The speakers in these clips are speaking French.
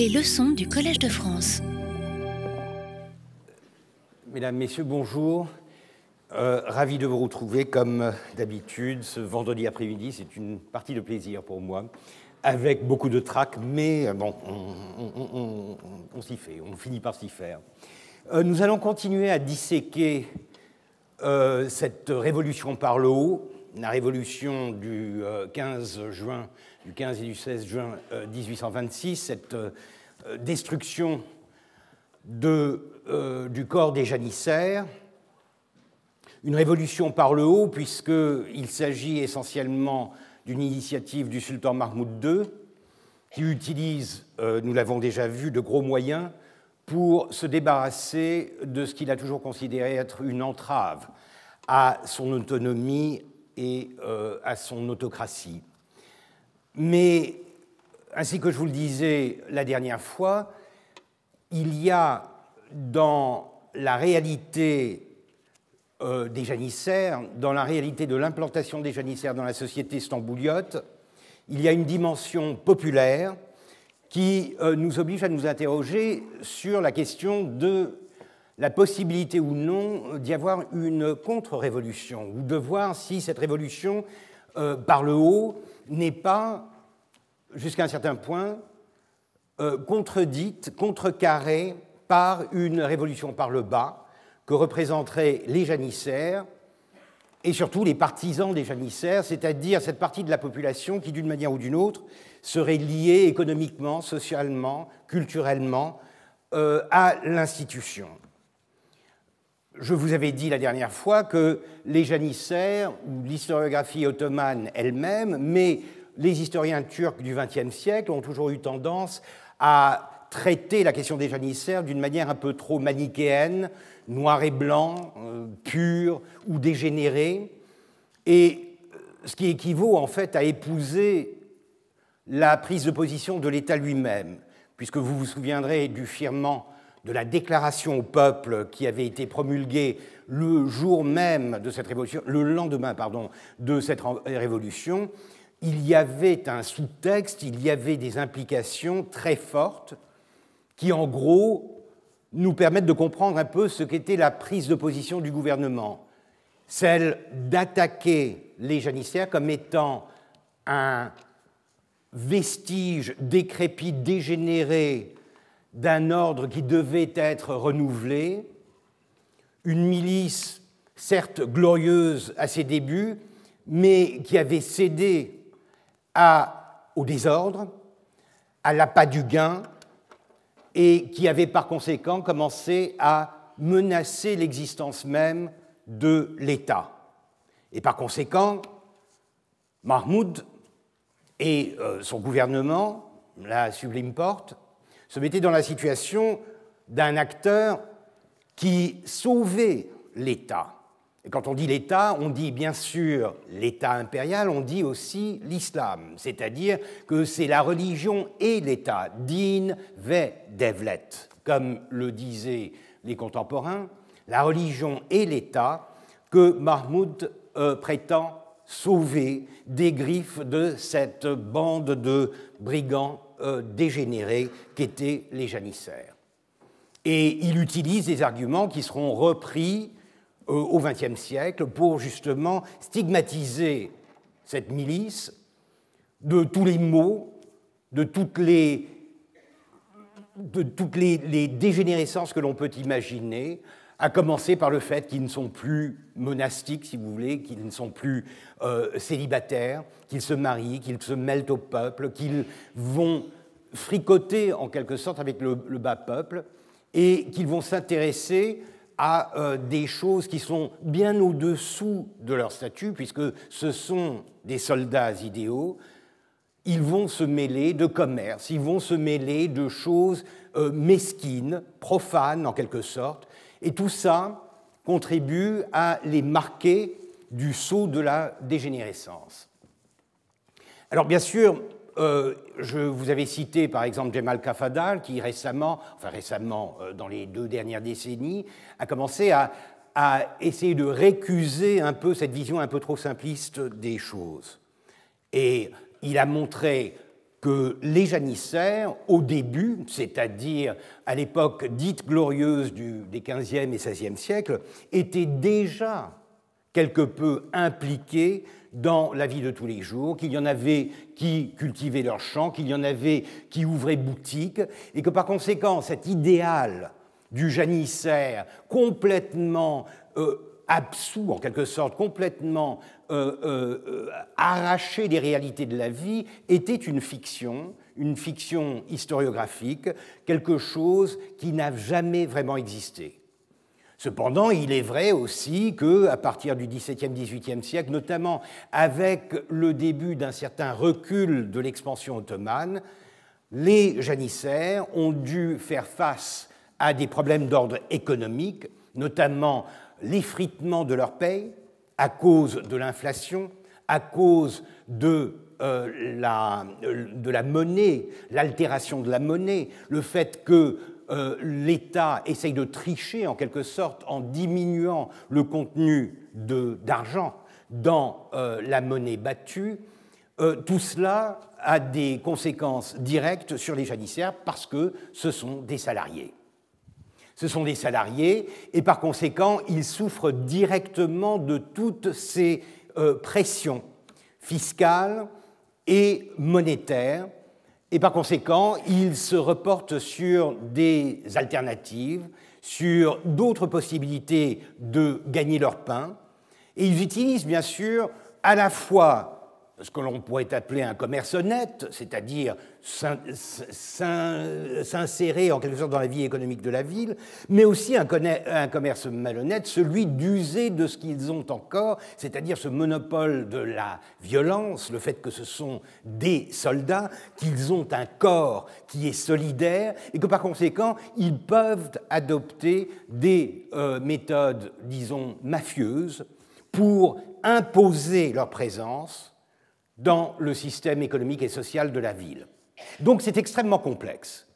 Les leçons du Collège de France. Mesdames, Messieurs, bonjour. Euh, ravi de vous retrouver comme d'habitude ce vendredi après-midi. C'est une partie de plaisir pour moi, avec beaucoup de trac, mais bon, on, s'y fait, on finit par s'y faire. Euh, nous allons continuer à disséquer euh, cette révolution par le haut, la révolution du 15 euh, juin, du 15 et du 16 juin 1826, cette destruction de, du corps des janissaires, une révolution par le haut, puisqu'il s'agit essentiellement d'une initiative du sultan Mahmoud II, qui utilise, nous l'avons déjà vu, de gros moyens pour se débarrasser de ce qu'il a toujours considéré être une entrave à son autonomie et euh, à son autocratie. Mais, ainsi que je vous le disais la dernière fois, il y a dans la réalité euh, des janissaires, dans la réalité de l'implantation des janissaires dans la société stambouliote, il y a une dimension populaire qui euh, nous oblige à nous interroger sur la question de la possibilité ou non d'y avoir une contre-révolution, ou de voir si cette révolution euh, par le haut n'est pas, jusqu'à un certain point, euh, contredite, contrecarrée par une révolution par le bas que représenteraient les janissaires et surtout les partisans des janissaires, c'est-à-dire cette partie de la population qui, d'une manière ou d'une autre, serait liée économiquement, socialement, culturellement euh, à l'institution. Je vous avais dit la dernière fois que les janissaires, ou l'historiographie ottomane elle-même, mais les historiens turcs du XXe siècle ont toujours eu tendance à traiter la question des janissaires d'une manière un peu trop manichéenne, noir et blanc, euh, pur ou dégénéré, et ce qui équivaut en fait à épouser la prise de position de l'État lui-même, puisque vous vous souviendrez du firmement de la déclaration au peuple qui avait été promulguée le jour même de cette révolution, le lendemain, pardon, de cette révolution, il y avait un sous-texte, il y avait des implications très fortes qui, en gros, nous permettent de comprendre un peu ce qu'était la prise de position du gouvernement, celle d'attaquer les janissaires comme étant un vestige décrépit, dégénéré d'un ordre qui devait être renouvelé, une milice certes glorieuse à ses débuts, mais qui avait cédé au désordre, à l'appât du gain, et qui avait par conséquent commencé à menacer l'existence même de l'État. Et par conséquent, Mahmoud et euh, son gouvernement, la Sublime Porte, se mettaient dans la situation d'un acteur qui sauvait l'État. Et quand on dit l'État, on dit bien sûr l'État impérial, on dit aussi l'islam, c'est-à-dire que c'est la religion et l'État, din ve devlet, comme le disaient les contemporains, la religion et l'État que Mahmoud euh, prétend sauver des griffes de cette bande de brigands euh, dégénérés qu'étaient les janissaires. Et il utilise des arguments qui seront repris euh, au XXe siècle pour justement stigmatiser cette milice de tous les maux, de toutes les, de toutes les, les dégénérescences que l'on peut imaginer, à commencer par le fait qu'ils ne sont plus monastiques, si vous voulez, qu'ils ne sont plus euh, célibataires, qu'ils se marient, qu'ils se mêlent au peuple, qu'ils vont fricoter en quelque sorte avec le, bas peuple et qu'ils vont s'intéresser à euh, des choses qui sont bien au-dessous de leur statut, puisque ce sont des soldats idéaux, ils vont se mêler de commerce, ils vont se mêler de choses euh, mesquines, profanes en quelque sorte, et tout ça contribue à les marquer du saut de la dégénérescence. Alors bien sûr, euh, je vous avais cité par exemple Jemal Kafadal, qui récemment, enfin récemment, euh, dans les deux dernières décennies, a commencé à, essayer de récuser un peu cette vision un peu trop simpliste des choses. Et il a montré que les janissaires, au début, c'est-à-dire à, l'époque dite glorieuse des XVe et XVIe siècles, étaient déjà quelque peu impliqués dans la vie de tous les jours, qu'il y en avait qui cultivaient leurs champs, qu'il y en avait qui ouvraient boutique, et que par conséquent, cet idéal du janissaire complètement euh, absous, en quelque sorte, complètement euh, euh, arraché des réalités de la vie, était une fiction, une fiction historiographique, quelque chose qui n'a jamais vraiment existé. Cependant, il est vrai aussi que, à partir du XVIIe, XVIIIe siècle, notamment avec le début d'un certain recul de l'expansion ottomane, les janissaires ont dû faire face à des problèmes d'ordre économique, notamment l'effritement de leur paye à cause de l'inflation, à cause de, euh, la, de la monnaie, l'altération de la monnaie, le fait que euh, l'État essaye de tricher en quelque sorte en diminuant le contenu d'argent dans euh, la monnaie battue, tout cela a des conséquences directes sur les janissaires parce que ce sont des salariés. Ce sont des salariés et par conséquent, ils souffrent directement de toutes ces pressions fiscales et monétaires et par conséquent, ils se reportent sur des alternatives, sur d'autres possibilités de gagner leur pain, et ils utilisent bien sûr à la fois ce que l'on pourrait appeler un commerce honnête, c'est-à-dire s'insérer en quelque sorte dans la vie économique de la ville, mais aussi un, commerce malhonnête, celui d'user de ce qu'ils ont encore, c'est-à-dire ce monopole de la violence, le fait que ce sont des soldats, qu'ils ont un corps qui est solidaire et que par conséquent, ils peuvent adopter des euh, méthodes, disons, mafieuses pour imposer leur présence dans le système économique et social de la ville. Donc c'est extrêmement complexe.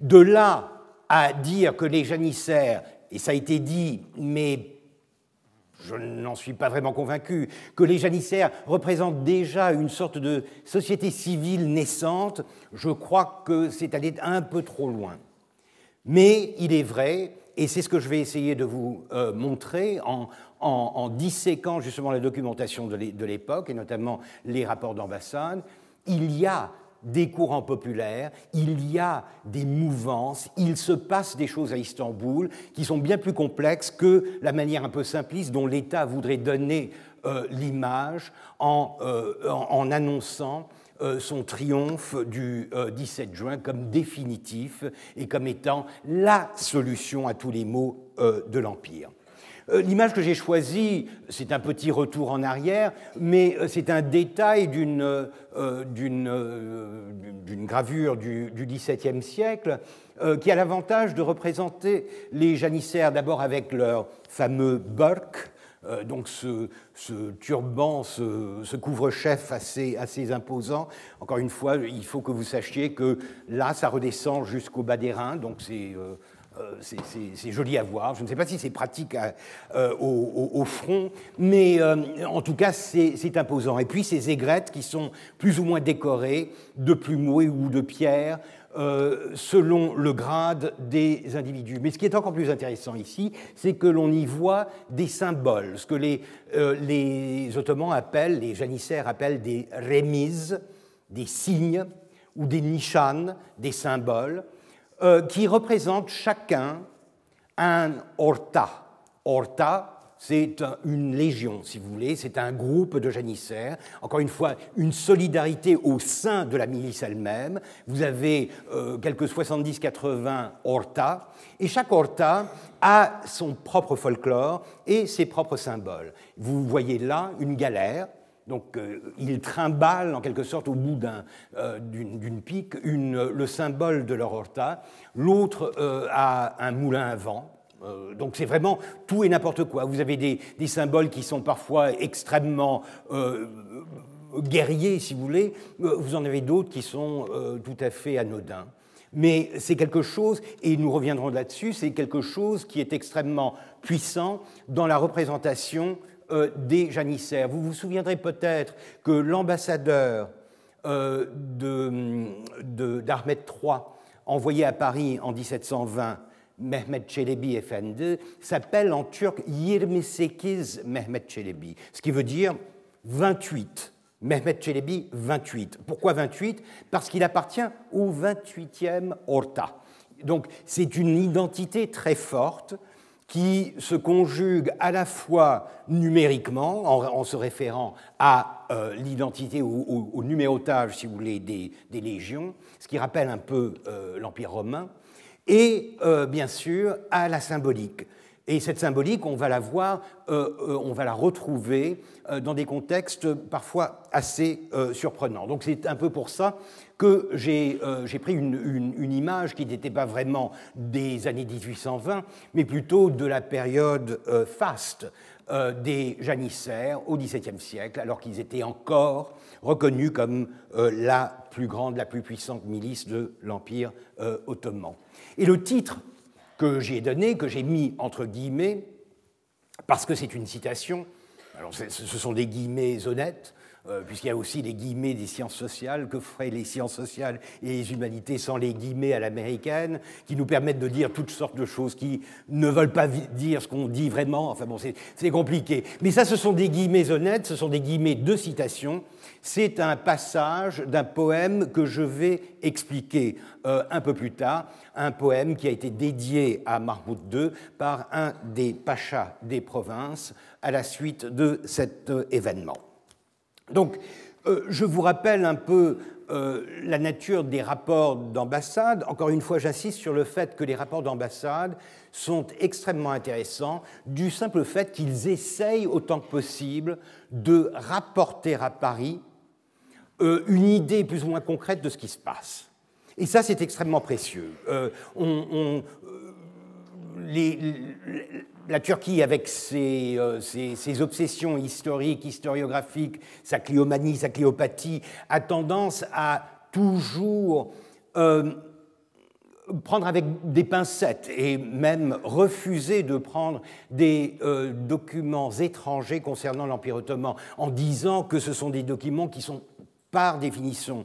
De là à dire que les janissaires, et ça a été dit, mais je n'en suis pas vraiment convaincu, que les janissaires représentent déjà une sorte de société civile naissante, je crois que c'est aller un peu trop loin. Mais il est vrai, et c'est ce que je vais essayer de vous euh, montrer en, en, disséquant justement la documentation de l'époque, et notamment les rapports d'ambassade, il y a des courants populaires, il y a des mouvances, il se passe des choses à Istanbul qui sont bien plus complexes que la manière un peu simpliste dont l'État voudrait donner euh, l'image en, euh, annonçant euh, son triomphe du 17 juin comme définitif et comme étant la solution à tous les maux de l'Empire. Euh, l'image que j'ai choisie, c'est un petit retour en arrière, mais euh, c'est un détail d'une euh, gravure du, XVIIe siècle qui a l'avantage de représenter les janissaires d'abord avec leur fameux burk, donc ce, turban, ce, couvre-chef assez, assez, imposant. Encore une fois, il faut que vous sachiez que là, ça redescend jusqu'au bas des reins, donc c'est c'est joli à voir. Je ne sais pas si c'est pratique euh, au, front, mais euh, en tout cas, c'est imposant. Et puis ces aigrettes qui sont plus ou moins décorées de plumeaux ou de pierres, selon le grade des individus. Mais ce qui est encore plus intéressant ici, c'est que l'on y voit des symboles, ce que les, Ottomans appellent, les janissaires appellent des remises, des signes, ou des nishanes, des symboles, euh, qui représentent chacun un orta. Orta, c'est une légion, si vous voulez, c'est un groupe de janissaires, encore une fois, une solidarité au sein de la milice elle-même. Vous avez euh, quelques 70-80 orta, et chaque orta a son propre folklore et ses propres symboles. Vous voyez là une galère, donc euh, il trimballe en quelque sorte au bout euh, d'une pique le symbole de leur horta. L'autre euh, a un moulin à vent. donc c'est vraiment tout et n'importe quoi. Vous avez des, symboles qui sont parfois extrêmement guerriers, si vous voulez. Vous en avez d'autres qui sont tout à fait anodins. Mais c'est quelque chose, et nous reviendrons là-dessus, c'est quelque chose qui est extrêmement puissant dans la représentation euh, des janissaires. Vous vous souviendrez peut-être que l'ambassadeur d'Ahmed III, envoyé à Paris en 1720 Mehmet Çelebi Efendi s'appelle en turc 28 Mehmet Çelebi, ce qui veut dire 28. Mehmet Çelebi, 28. Pourquoi 28 Parce qu'il appartient au 28e Orta. Donc c'est une identité très forte qui se conjugue à la fois numériquement, en, se référant à euh, l'identité, au, au, numérotage, si vous voulez, des, légions, ce qui rappelle un peu euh, l'Empire romain, et euh, bien sûr à la symbolique. Et cette symbolique, on va la voir, on va la retrouver dans des contextes parfois assez surprenants. Donc c'est un peu pour ça que j'ai pris une, image qui n'était pas vraiment des années 1820, mais plutôt de la période faste des janissaires au XVIIe siècle, alors qu'ils étaient encore reconnus comme la plus grande, la plus puissante milice de l'Empire ottoman. Et le titre que j'ai donné, que j'ai mis entre guillemets, parce que c'est une citation, ce sont des guillemets honnêtes, euh, puisqu'il y a aussi les guillemets des sciences sociales, que feraient les sciences sociales et les humanités sans les guillemets à l'américaine, qui nous permettent de dire toutes sortes de choses qui ne veulent pas dire ce qu'on dit vraiment. Enfin bon, c'est compliqué. Mais ça, ce sont des guillemets honnêtes, ce sont des guillemets de citation. C'est un passage d'un poème que je vais expliquer euh, un peu plus tard, un poème qui a été dédié à Mahmoud II par un des pachas des provinces à la suite de cet euh, événement. Donc, euh, je vous rappelle un peu euh, la nature des rapports d'ambassade. Encore une fois, j'insiste sur le fait que les rapports d'ambassade sont extrêmement intéressants du simple fait qu'ils essayent autant que possible de rapporter à Paris euh, une idée plus ou moins concrète de ce qui se passe. Et ça, c'est extrêmement précieux. on, la Turquie, avec euh, ses, obsessions historiques, historiographiques, sa cliomanie, sa cléopathie, a tendance à toujours euh, prendre avec des pincettes et même refuser de prendre des euh, documents étrangers concernant l'Empire ottoman en disant que ce sont des documents qui sont par définition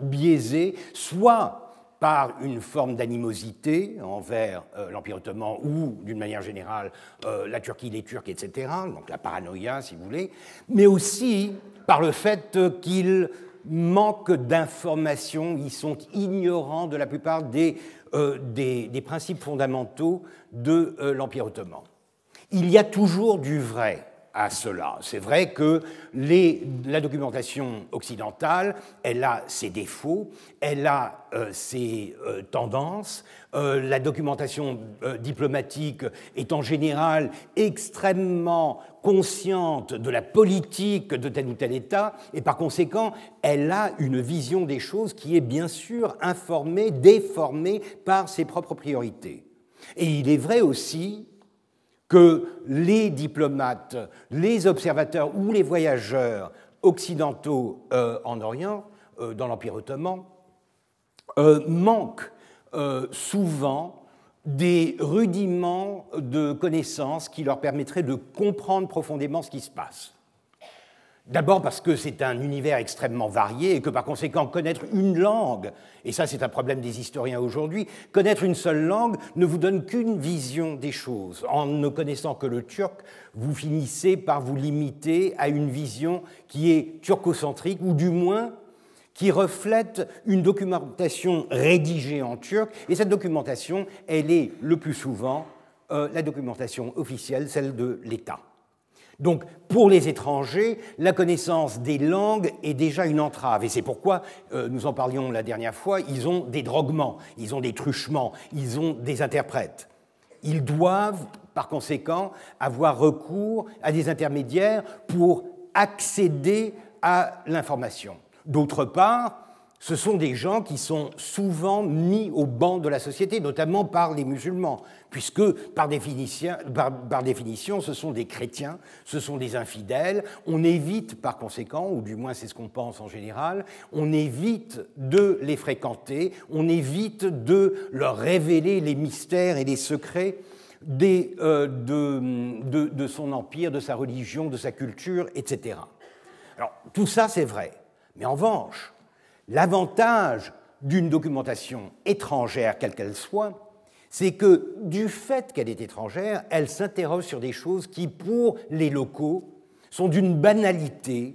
biaisés, soit par une forme d'animosité envers euh, l'Empire ottoman ou, d'une manière générale, euh, la Turquie, les Turcs, etc., donc la paranoïa, si vous voulez, mais aussi par le fait qu'ils manquent d'informations, ils sont ignorants de la plupart euh, des principes fondamentaux de l'Empire ottoman. Il y a toujours du vrai à cela. C'est vrai que la documentation occidentale, elle a ses défauts, elle a euh, ses euh, tendances. Euh, la documentation diplomatique est en général extrêmement consciente de la politique de tel ou tel État, et par conséquent, elle a une vision des choses qui est bien sûr informée, déformée par ses propres priorités. Et il est vrai aussi que les diplomates, les observateurs ou les voyageurs occidentaux euh, en Orient, euh, dans l'Empire ottoman, euh, manquent souvent des rudiments de connaissances qui leur permettraient de comprendre profondément ce qui se passe. D'abord parce que c'est un univers extrêmement varié et que par conséquent connaître une langue, et ça c'est un problème des historiens aujourd'hui, connaître une seule langue ne vous donne qu'une vision des choses. En ne connaissant que le turc, vous finissez par vous limiter à une vision qui est turcocentrique ou du moins qui reflète une documentation rédigée en turc, et cette documentation, elle est le plus souvent euh, la documentation officielle, celle de l'État. Donc, pour les étrangers, la connaissance des langues est déjà une entrave. Et c'est pourquoi, euh, nous en parlions la dernière fois, ils ont des droguements, ils ont des truchements, ils ont des interprètes. Ils doivent, par conséquent, avoir recours à des intermédiaires pour accéder à l'information. D'autre part, ce sont des gens qui sont souvent mis au banc de la société, notamment par les musulmans, puisque par définition, par, définition, ce sont des chrétiens, ce sont des infidèles. On évite par conséquent, ou du moins c'est ce qu'on pense en général, on évite de les fréquenter, on évite de leur révéler les mystères et les secrets euh, de, de son empire, de sa religion, de sa culture, etc. Alors tout ça c'est vrai. Mais en revanche, l'avantage d'une documentation étrangère, quelle qu'elle soit, c'est que du fait qu'elle est étrangère, elle s'interroge sur des choses qui, pour les locaux, sont d'une banalité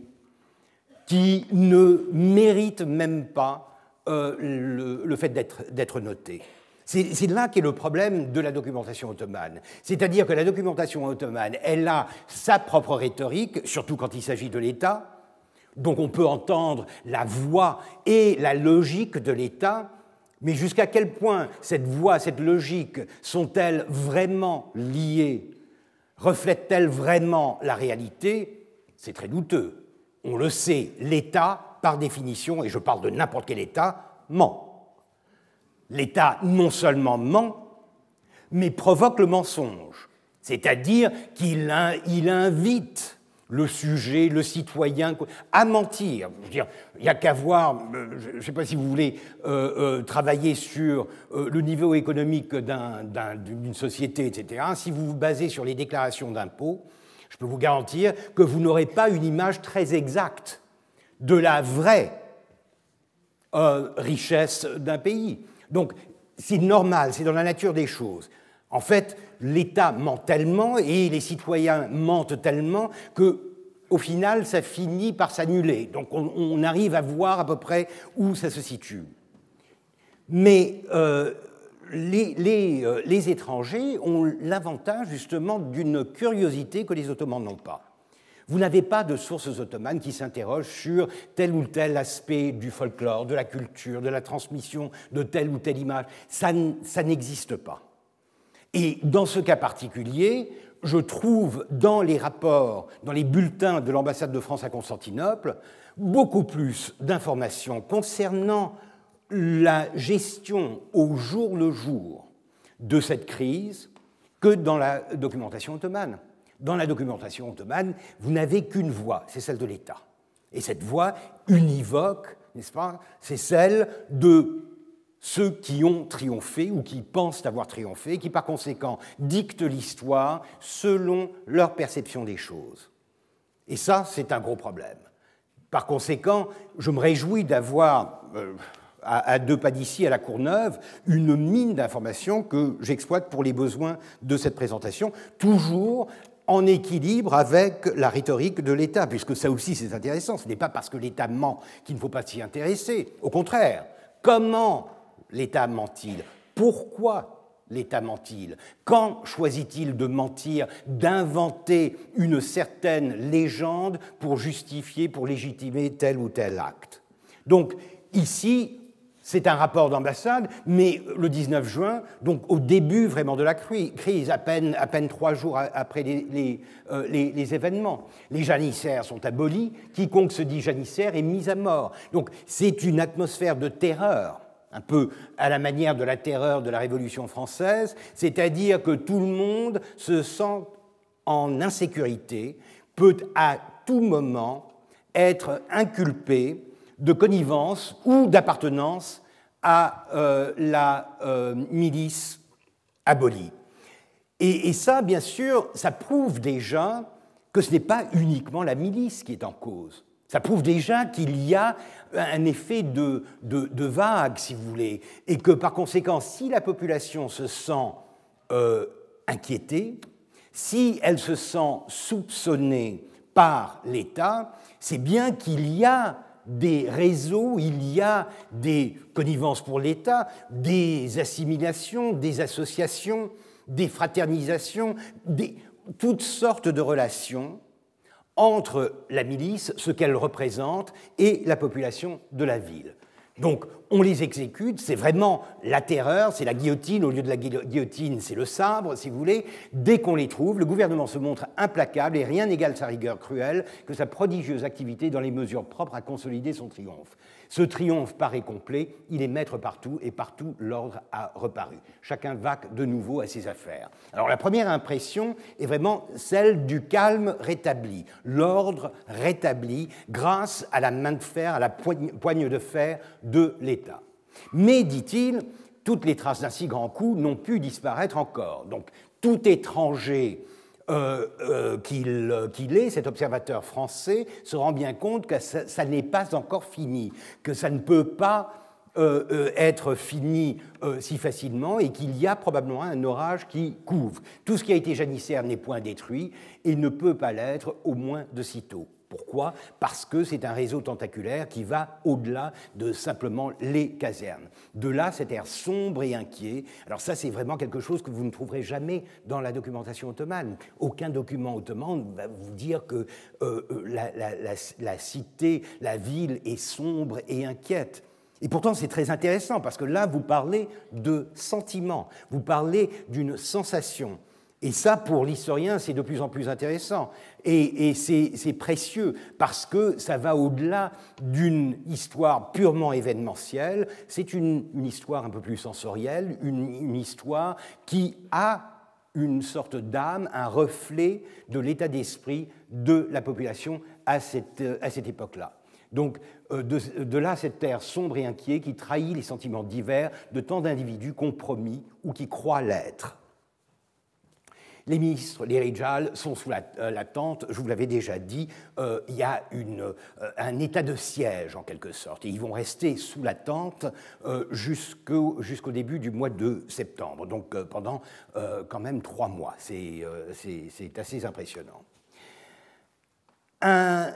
qui ne mérite même pas euh, le, fait d'être noté. C'est là qu'est le problème de la documentation ottomane. C'est-à-dire que la documentation ottomane, elle a sa propre rhétorique, surtout quand il s'agit de l'État. Donc on peut entendre la voix et la logique de l'État, mais jusqu'à quel point cette voix, cette logique sont-elles vraiment liées? Reflètent-elles vraiment la réalité? C'est très douteux. On le sait, l'État, par définition, et je parle de n'importe quel État, ment. l'État non seulement ment, mais provoque le mensonge, c'est-à-dire qu'il invite le sujet, le citoyen, à mentir. il n'y a qu'à voir, euh, je ne sais pas si vous voulez euh, euh, travailler sur le niveau économique d'une société, etc. Si vous vous basez sur les déclarations d'impôts, je peux vous garantir que vous n'aurez pas une image très exacte de la vraie richesse d'un pays. Donc, c'est normal, c'est dans la nature des choses. En fait, l'État ment tellement et les citoyens mentent tellement que, au final, ça finit par s'annuler. Donc, on, arrive à voir à peu près où ça se situe. Mais euh, euh, les étrangers ont l'avantage justement d'une curiosité que les Ottomans n'ont pas. Vous n'avez pas de sources ottomanes qui s'interrogent sur tel ou tel aspect du folklore, de la culture, de la transmission de telle ou telle image. Ça, n'existe pas. Et dans ce cas particulier, je trouve dans les rapports, dans les bulletins de l'ambassade de France à Constantinople, beaucoup plus d'informations concernant la gestion au jour le jour de cette crise que dans la documentation ottomane dans la documentation ottomane, vous n'avez qu'une voix, c'est celle de l'État. Et cette voix univoque, n'est-ce pas, c'est celle de ceux qui ont triomphé ou qui pensent avoir triomphé, qui par conséquent dictent l'histoire selon leur perception des choses. Et ça, c'est un gros problème. Par conséquent, je me réjouis d'avoir, euh, à, deux pas d'ici, à la Courneuve, une mine d'informations que j'exploite pour les besoins de cette présentation, toujours en équilibre avec la rhétorique de l'État, puisque ça aussi c'est intéressant. Ce n'est pas parce que l'État ment qu'il ne faut pas s'y intéresser. Au contraire, comment l'État ment-il? Pourquoi l'État ment-il? Quand choisit-il de mentir, d'inventer une certaine légende pour justifier, pour légitimer tel ou tel acte? Donc ici, c'est un rapport d'ambassade, mais le 19 juin, donc au début vraiment de la crise, à peine, trois jours après euh, les, les, événements, les janissaires sont abolis, quiconque se dit janissaire est mis à mort. Donc c'est une atmosphère de terreur, un peu à la manière de la terreur de la Révolution française, c'est-à-dire que tout le monde se sent en insécurité, peut à tout moment être inculpé de connivence ou d'appartenance à euh, la euh, milice abolie. Et, ça, bien sûr, ça prouve déjà que ce n'est pas uniquement la milice qui est en cause. Ça prouve déjà qu'il y a un effet de, vague, si vous voulez, et que par conséquent, si la population se sent euh, inquiétée, si elle se sent soupçonnée par l'État, c'est bien qu'il y a des réseaux, il y a des connivences pour l'État, des assimilations, des associations, des fraternisations, toutes sortes de relations entre la milice, ce qu'elle représente, et la population de la ville. Donc on les exécute, c'est vraiment la terreur, c'est la guillotine, au lieu de la guillotine, c'est le sabre, si vous voulez. Dès qu'on les trouve, le gouvernement se montre implacable et rien n'égale sa rigueur cruelle que sa prodigieuse activité dans les mesures propres à consolider son triomphe. Ce triomphe paraît complet, il est maître partout et partout l'ordre a reparu. Chacun vaque de nouveau à ses affaires. Alors la première impression est vraiment celle du calme rétabli, l'ordre rétabli grâce à la main de fer, à la poigne de fer de l'État. Mais, dit-il, toutes les traces d'un si grand coup n'ont pu disparaître encore. Donc tout étranger qu'il est, cet observateur français, se rend bien compte que ça n'est pas encore fini, que ça ne peut pas euh, euh, être fini euh, si facilement et qu'il y a probablement un orage qui couvre. Tout ce qui a été janissaire n'est point détruit et ne peut pas l'être au moins de sitôt. Pourquoi Parce que c'est un réseau tentaculaire qui va au-delà de simplement les casernes. De là, cet air sombre et inquiet. Alors ça, c'est vraiment quelque chose que vous ne trouverez jamais dans la documentation ottomane. Aucun document ottoman va vous dire que la, cité, la ville est sombre et inquiète. Et pourtant, c'est très intéressant parce que là, vous parlez de sentiment, vous parlez d'une sensation. Et ça, pour l'historien, c'est de plus en plus intéressant. Et, c'est précieux parce que ça va au-delà d'une histoire purement événementielle. C'est une, histoire un peu plus sensorielle, une, histoire qui a une sorte d'âme, un reflet de l'état d'esprit de la population à cette, à cette époque-là. Donc, euh, de, là cette terre sombre et inquiet qui trahit les sentiments divers de tant d'individus compromis ou qui croient l'être. Les ministres, les Rijal, sont sous la, euh, je vous l'avais déjà dit, euh, il y a un état de siège en quelque sorte, et ils vont rester sous la tente jusqu'au début du mois de septembre, donc pendant quand même trois mois. C'est assez impressionnant. Un,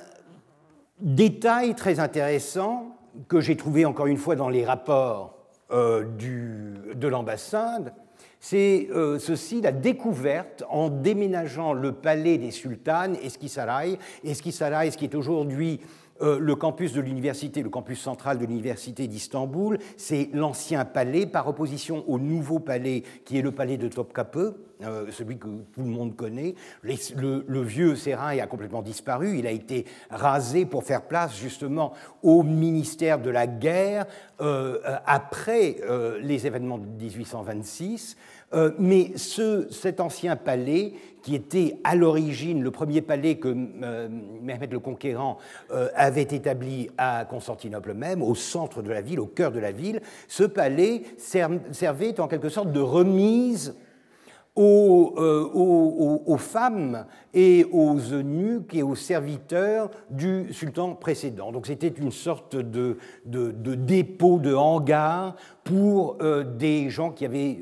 Détail très intéressant que j'ai trouvé encore une fois dans les rapports euh, de l'ambassade, c'est euh, ceci, la découverte en déménageant le palais des sultanes, Eskisaray, Eskisaray, ce qui est aujourd'hui euh, le campus de l'université, le campus central de l'université d'Istanbul, c'est l'ancien palais par opposition au nouveau palais qui est le palais de Topkapi, euh, celui que tout le monde connaît. le, vieux Sérail a complètement disparu. Il a été rasé pour faire place justement au ministère de la guerre euh, après les événements de 1826. mais ce, cet ancien palais qui était à l'origine le premier palais que euh, Mehmet le Conquérant euh, avait établi à Constantinople même, au centre de la ville, au cœur de la ville, ce palais servait en quelque sorte de remise aux, euh, femmes et aux eunuques et aux serviteurs du sultan précédent. Donc c'était une sorte de, dépôt, de hangar pour des gens qui avaient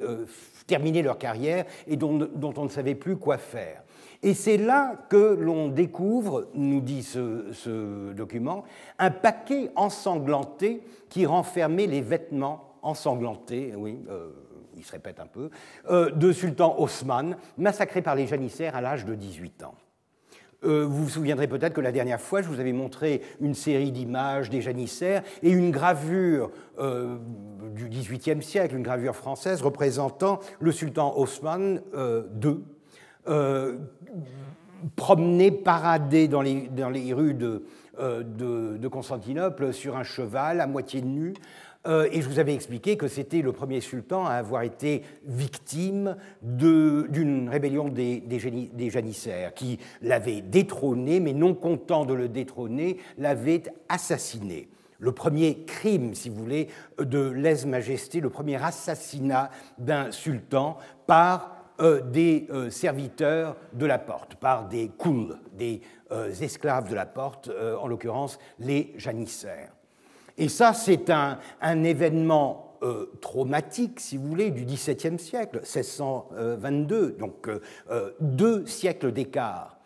terminé leur carrière et dont, on ne savait plus quoi faire. Et c'est là que l'on découvre, nous dit ce, document, un paquet ensanglanté qui renfermait les vêtements ensanglantés, oui, euh, il se répète un peu, euh, de Sultan Osman, massacré par les janissaires à l'âge de 18 ans. Euh, vous vous souviendrez peut-être que la dernière fois, je vous avais montré une série d'images des janissaires et une gravure euh, du XVIIIe siècle, une gravure française représentant le sultan Osman II, euh, promené, paradé dans les, rues de, Constantinople sur un cheval à moitié nu, euh, et je vous avais expliqué que c'était le premier sultan à avoir été victime d'une rébellion des, janissaires, qui l'avait détrôné, mais non content de le détrôner, l'avait assassiné. Le premier crime, si vous voulez, de lèse-majesté, le premier assassinat d'un sultan par euh, des euh, serviteurs de la porte, par des kouls, des esclaves de la porte, en l'occurrence les janissaires. Et ça, c'est un, événement euh, traumatique, si vous voulez, du XVIIe siècle, 1622, donc euh, euh, deux siècles d'écart.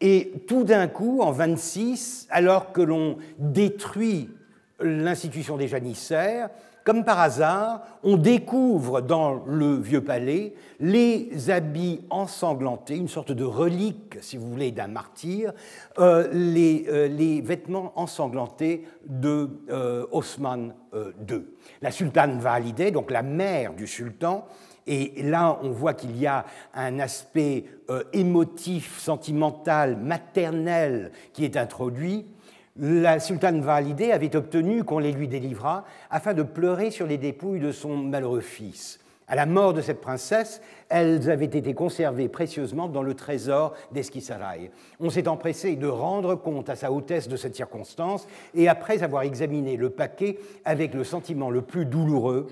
Et tout d'un coup, en 26, alors que l'on détruit l'institution des janissaires, comme par hasard, on découvre dans le vieux palais les habits ensanglantés, une sorte de relique, si vous voulez, d'un martyr, euh, euh, les, vêtements ensanglantés de euh, II. La sultane Valideh, donc la mère du sultan, et là, on voit qu'il y a un aspect émotif, sentimental, maternel qui est introduit la sultane Validé avait obtenu qu'on les lui délivrât afin de pleurer sur les dépouilles de son malheureux fils. À la mort de cette princesse, elles avaient été conservées précieusement dans le trésor d'Esquissaray. On s'est empressé de rendre compte à sa hautesse de cette circonstance, et après avoir examiné le paquet avec le sentiment le plus douloureux,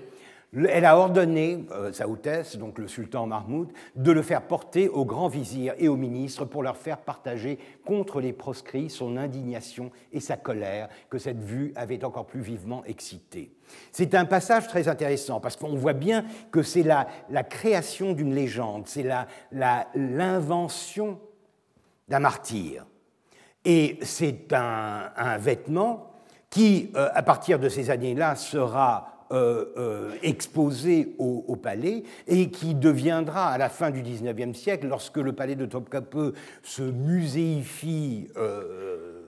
Elle a ordonné, euh, sa hautesse, donc le sultan Mahmoud, de le faire porter au grand vizir et aux ministres pour leur faire partager contre les proscrits son indignation et sa colère que cette vue avait encore plus vivement excité. C'est un passage très intéressant parce qu'on voit bien que c'est la, création d'une légende, c'est l'invention d'un martyr. Et c'est un, vêtement qui, euh, à partir de ces années-là, sera euh, euh, exposé au, palais et qui deviendra à la fin du XIXe siècle, lorsque le palais de Topkapi se muséifie euh,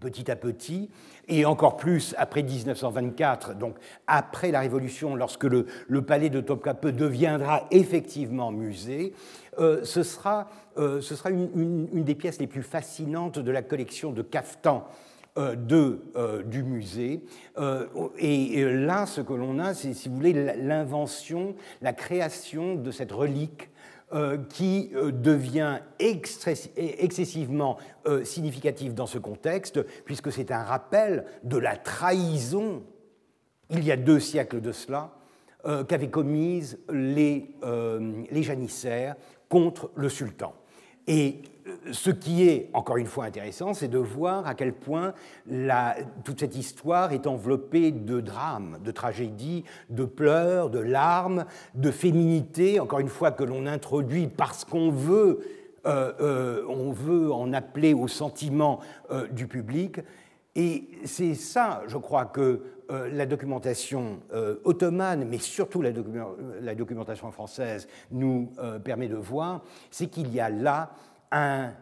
petit à petit, et encore plus après 1924, donc après la Révolution, lorsque le, palais de Topkapi deviendra effectivement musée, ce sera, ce sera une, une, des pièces les plus fascinantes de la collection de Caftan euh, de, euh, du musée. Euh, et, là, ce que l'on a, c'est, si vous voulez, l'invention, la création de cette relique qui devient excessivement significative dans ce contexte, puisque c'est un rappel de la trahison, il y a deux siècles de cela, qu'avaient commise les, les janissaires contre le sultan. Et ce qui est, encore une fois, intéressant, c'est de voir à quel point toute cette histoire est enveloppée de drames, de tragédies, de pleurs, de larmes, de féminité, encore une fois, que l'on introduit parce qu'on veut, euh, euh, on veut en appeler au sentiment euh, du public. Et c'est ça, je crois, que la documentation ottomane, mais surtout la, la documentation française, nous permet de voir, c'est qu'il y a là un,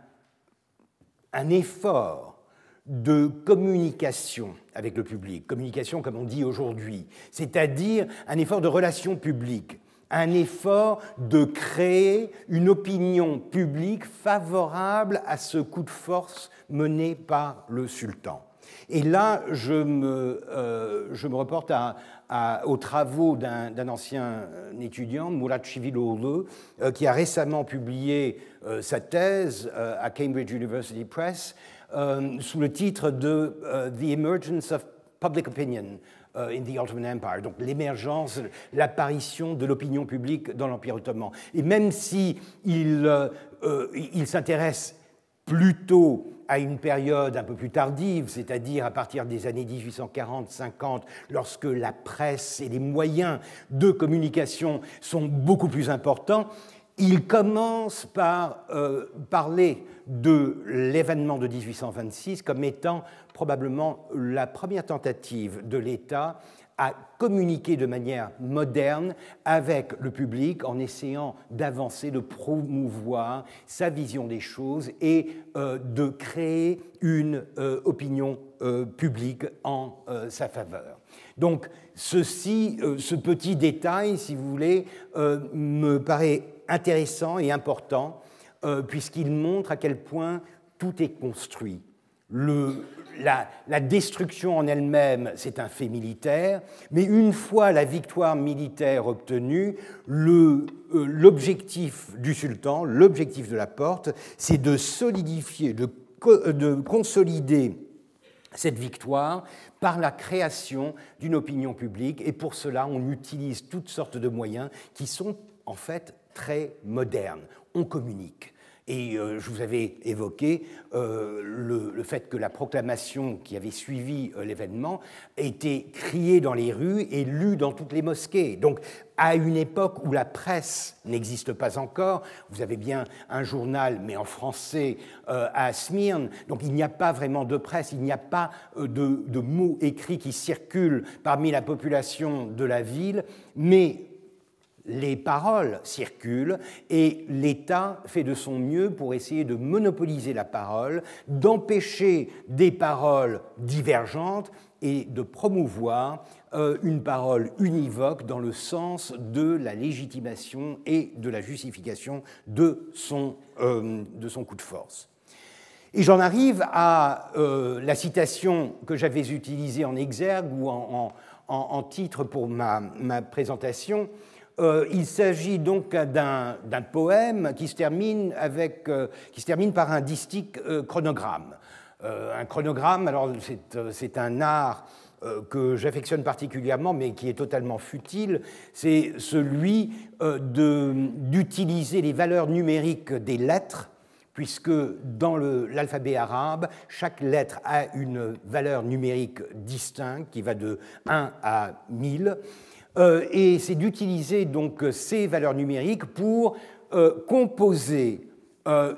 effort de communication avec le public, communication comme on dit aujourd'hui, c'est-à-dire un effort de relation publique, un effort de créer une opinion publique favorable à ce coup de force mené par le sultan. Et là, je me, euh, je me reporte à, aux travaux d'un ancien euh, étudiant, Murat Çiviloğlu, euh, qui a récemment publié euh, sa thèse à Cambridge University Press sous le titre de The Emergence of Public Opinion in the Ottoman Empire, donc l'émergence, l'apparition de l'opinion publique dans l'Empire ottoman. Et même si il s'intéresse plutôt à une période un peu plus tardive, c'est-à-dire à partir des années 1840-50, lorsque la presse et les moyens de communication sont beaucoup plus importants, il commence par euh, parler de l'événement de 1826 comme étant probablement la première tentative de l'État à communiquer de manière moderne avec le public en essayant d'avancer, de promouvoir sa vision des choses et euh, de créer une euh, opinion euh, publique en sa faveur. Donc ceci, ce petit détail, si vous voulez, me paraît intéressant et important puisqu'il montre à quel point tout est construit. La, destruction en elle-même, c'est un fait militaire, mais une fois la victoire militaire obtenue, euh, l'objectif du sultan, l'objectif de la porte, c'est de solidifier, de, de consolider cette victoire par la création d'une opinion publique, et pour cela, on utilise toutes sortes de moyens qui sont en fait très modernes. On communique et euh, je vous avais évoqué euh, le, fait que la proclamation qui avait suivi euh, l'événement était criée dans les rues et lue dans toutes les mosquées. Donc, à une époque où la presse n'existe pas encore, vous avez bien un journal, mais en français, à Smyrne, donc il n'y a pas vraiment de presse, il n'y a pas de, de mots écrits qui circulent parmi la population de la ville, mais les paroles circulent et l'État fait de son mieux pour essayer de monopoliser la parole, d'empêcher des paroles divergentes et de promouvoir euh, une parole univoque dans le sens de la légitimation et de la justification de son, euh, de son coup de force. Et j'en arrive à euh, la citation que j'avais utilisée en exergue ou en, en titre pour ma, ma présentation, euh, il s'agit donc d'un poème qui se, termine euh, par un distique euh, chronogramme. un chronogramme, alors c'est un art que j'affectionne particulièrement, mais qui est totalement futile, c'est celui d'utiliser les valeurs numériques des lettres, puisque dans l'alphabet arabe, chaque lettre a une valeur numérique distincte qui va de 1 à 1000. Euh, et c'est d'utiliser donc ces valeurs numériques pour composer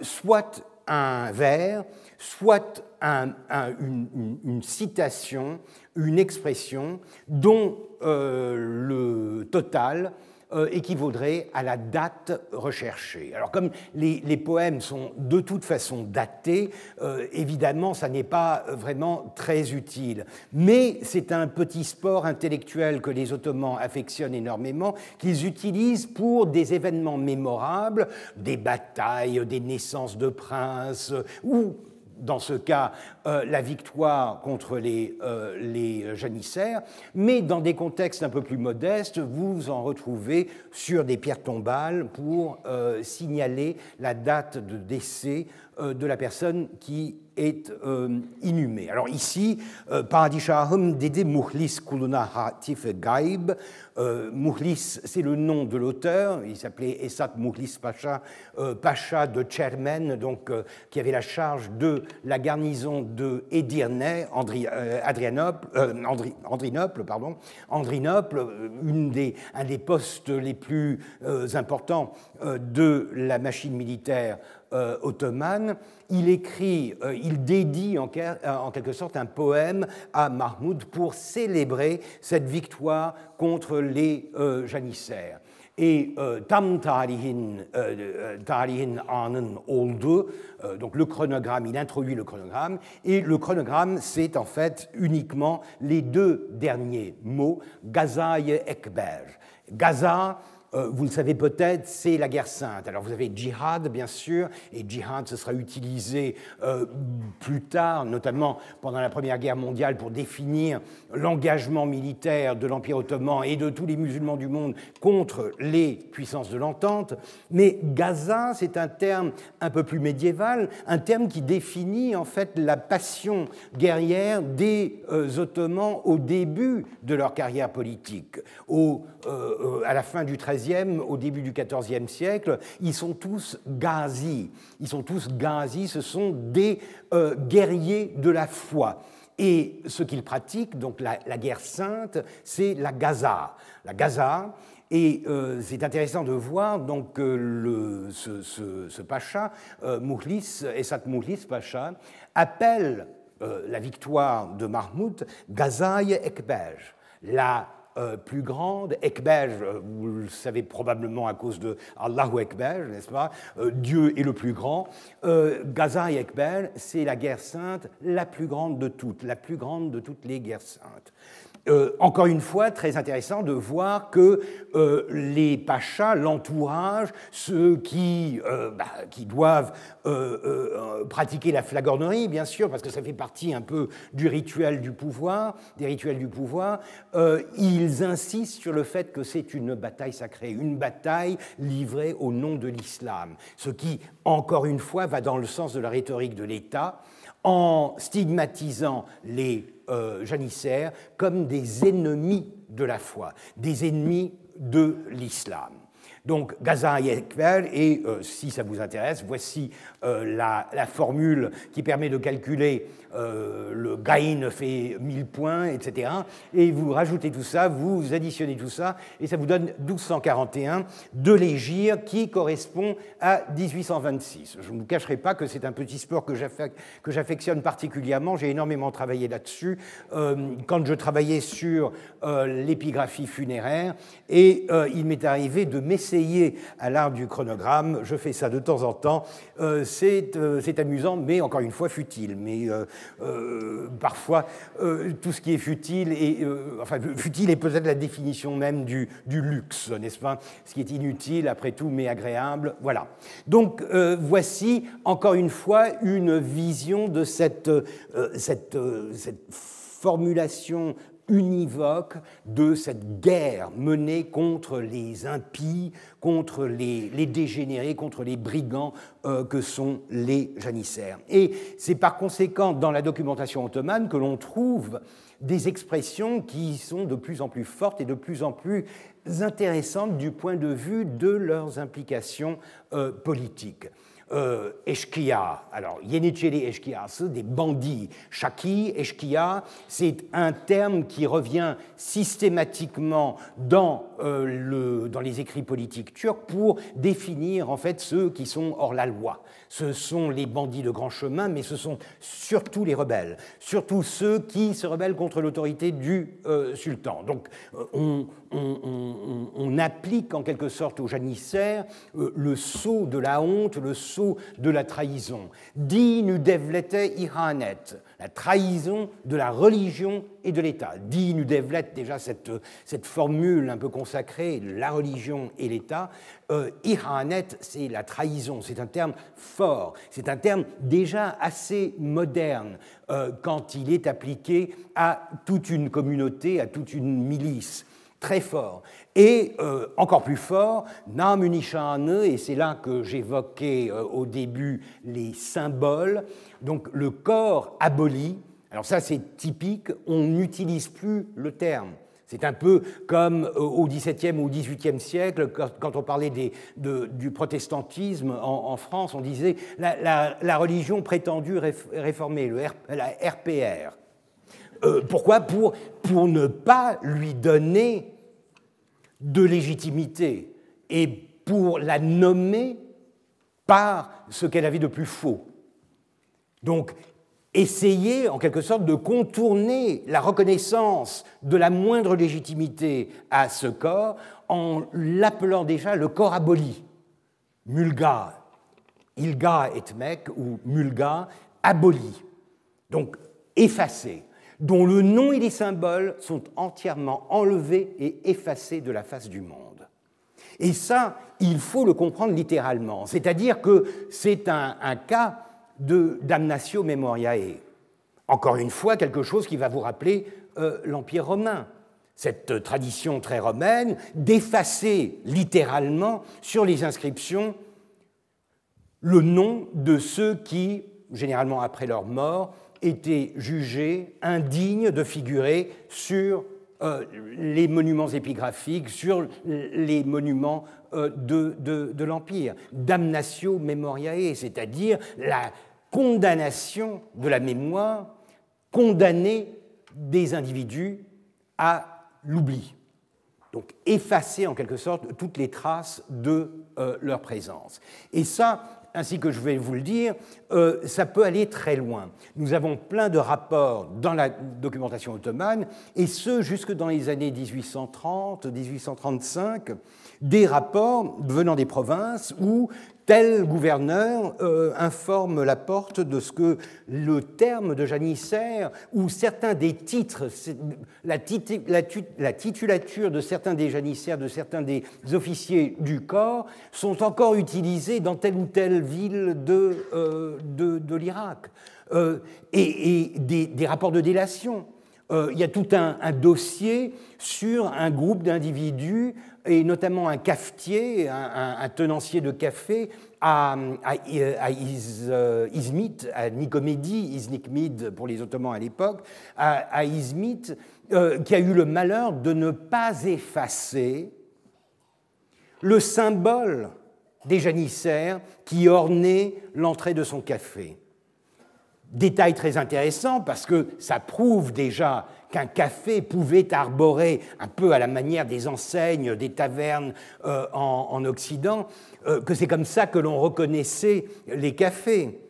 soit un vers, soit une, citation, une expression dont euh, le total euh, équivaudrait à la date recherchée. Alors comme les, poèmes sont de toute façon datés, euh, évidemment, ça n'est pas vraiment très utile. Mais c'est un petit sport intellectuel que les Ottomans affectionnent énormément, qu'ils utilisent pour des événements mémorables, des batailles, des naissances de princes, ou dans ce cas, euh, la victoire contre les, euh, les, janissaires, mais dans des contextes un peu plus modestes, vous en retrouvez sur des pierres tombales pour euh, signaler la date de décès de la personne qui est euh, inhumé. Alors ici, Paradishahum Dede Muhlis Kuluna Hatif Gaib. Muhlis, c'est le nom de l'auteur. Il s'appelait Esat Muhlis Pacha, Pacha de Chermen, donc, qui avait la charge de la garnison de Edirne, Adrianople, Andrinople, pardon, Andrinople, des, un des postes les plus importants de la machine militaire euh, ottomane, il écrit, euh, il dédie en, quelque sorte un poème à Mahmoud pour célébrer cette victoire contre les euh, janissaires. Et Tam Tarihin Anen Oldu, donc le chronogramme, il introduit le chronogramme, et le chronogramme, c'est en fait uniquement les deux derniers mots, Gazaye Ekber. Gaza, euh, vous le savez peut-être, c'est la guerre sainte. Alors vous avez djihad, bien sûr, et djihad, ce sera utilisé euh, plus tard, notamment pendant la Première Guerre mondiale, pour définir l'engagement militaire de l'Empire ottoman et de tous les musulmans du monde contre les puissances de l'entente. Mais Gaza, c'est un terme un peu plus médiéval, un terme qui définit en fait la passion guerrière des euh, Ottomans au début de leur carrière politique, à la fin du XIIIe au début du XIVe siècle, ils sont tous gazis. Ils sont tous gazis, ce sont des euh, guerriers de la foi. Et ce qu'ils pratiquent, donc la, guerre sainte, c'est la Gaza. La Gaza, et euh, c'est intéressant de voir donc le, ce, pacha, euh, Mouhlis, Esat Mouhlis Pacha, appelle la victoire de Mahmoud Gazaï Ekbej, la euh, plus grande, Ekber, euh, vous le savez probablement à cause de Allahu Ekber, n'est-ce pas euh, Dieu est le plus grand. Gaza et Ekber, c'est la guerre sainte la plus grande de toutes, la plus grande de toutes les guerres saintes. Euh, encore une fois, très intéressant de voir que euh, les pachas, l'entourage, ceux qui, euh, bah, qui doivent pratiquer la flagornerie, bien sûr, parce que ça fait partie un peu du rituel du pouvoir, des rituels du pouvoir, ils insistent sur le fait que c'est une bataille sacrée, une bataille livrée au nom de l'islam, ce qui, encore une fois, va dans le sens de la rhétorique de l'État en stigmatisant les euh, janissaires comme des ennemis de la foi, des ennemis de l'islam. Donc Gaza et et euh, si ça vous intéresse, voici euh, la, formule qui permet de calculer euh, le gain fait 1000 points, etc. Et vous rajoutez tout ça, vous additionnez tout ça, et ça vous donne 1241 de l'égir qui correspond à 1826. Je ne vous cacherai pas que c'est un petit sport que j'affectionne particulièrement. J'ai énormément travaillé là-dessus quand je travaillais sur l'épigraphie funéraire, et il m'est arrivé de m'essayer à l'art du chronogramme. Je fais ça de temps en temps. Euh, c'est amusant, mais encore une fois futile. Mais euh, euh, parfois, tout ce qui est futile, enfin, futile est peut-être la définition même du, luxe, n'est-ce pas? Ce qui est inutile, après tout, mais agréable. Voilà. Donc, voici, encore une fois, une vision de cette, cette, cette formulation univoque de cette guerre menée contre les impies, contre les, dégénérés, contre les brigands euh, que sont les janissaires. Et c'est par conséquent dans la documentation ottomane que l'on trouve des expressions qui sont de plus en plus fortes et de plus en plus intéressantes du point de vue de leurs implications euh, politiques euh, Alors, Yenicheli Eshkia, c'est des bandits. Shaki, Eshkia, c'est un terme qui revient systématiquement dans, euh, le, dans les écrits politiques turcs pour définir en fait ceux qui sont hors la loi. Ce sont les bandits de grand chemin, mais ce sont surtout les rebelles, surtout ceux qui se rebellent contre l'autorité du euh, sultan. Donc, euh, on, applique en quelque sorte aux janissaires euh, le sceau de la honte, le sceau de la trahison. Di nu devlete iranet, la trahison de la religion et de l'État. Di nu devlet, déjà cette, cette formule un peu consacrée, la religion et l'État. Euh, c'est la trahison, c'est un terme fort, c'est un terme déjà assez moderne euh, quand il est appliqué à toute une communauté, à toute une milice très fort. Et euh, encore plus fort, Namunishane, et c'est là que j'évoquais euh, au début les symboles, donc le corps aboli. Alors ça c'est typique, on n'utilise plus le terme. C'est un peu comme euh, au XVIIe ou XVIIIe siècle, quand on parlait du protestantisme en, France, on disait la, religion prétendue réformée, la RPR. Euh, pourquoi pour, ne pas lui donner de légitimité et pour la nommer par ce qu'elle avait de plus faux. Donc, essayer en quelque sorte de contourner la reconnaissance de la moindre légitimité à ce corps en l'appelant déjà le corps aboli. Mulga, ilga et mec, ou mulga, aboli. Donc, effacé dont le nom et les symboles sont entièrement enlevés et effacés de la face du monde. Et ça, il faut le comprendre littéralement, c'est-à-dire que c'est un, cas de damnatio memoriae. Encore une fois, quelque chose qui va vous rappeler euh, l'Empire romain, cette tradition très romaine d'effacer littéralement sur les inscriptions le nom de ceux qui, généralement après leur mort, étaient jugés indignes de figurer sur euh, les monuments épigraphiques, sur les monuments euh, de, de l'Empire. Damnatio memoriae, c'est-à-dire la condamnation de la mémoire, condamner des individus à l'oubli. Donc effacer en quelque sorte toutes les traces de euh, leur présence. Et ça, ainsi que je vais vous le dire, euh, ça peut aller très loin. Nous avons plein de rapports dans la documentation ottomane, et ce jusque dans les années 1830-1835, des rapports venant des provinces où tel gouverneur euh, informe la porte de ce que le terme de janissaire ou certains des titres, la, la, titulature de certains des janissaires, de certains des officiers du corps, sont encore utilisés dans telle ou telle ville de, euh, l'Irak. Euh, et, des, rapports de délation. il y a tout un dossier sur un groupe d'individus et notamment un cafetier, un, tenancier de café à, euh, Izmit, à Nicomédie, Iznikmid pour les Ottomans à l'époque, à, Izmit, euh, qui a eu le malheur de ne pas effacer le symbole des janissaires qui ornait l'entrée de son café. Détail très intéressant parce que ça prouve déjà qu'un café pouvait arborer, un peu à la manière des enseignes des tavernes euh, en, Occident, euh, que c'est comme ça que l'on reconnaissait les cafés.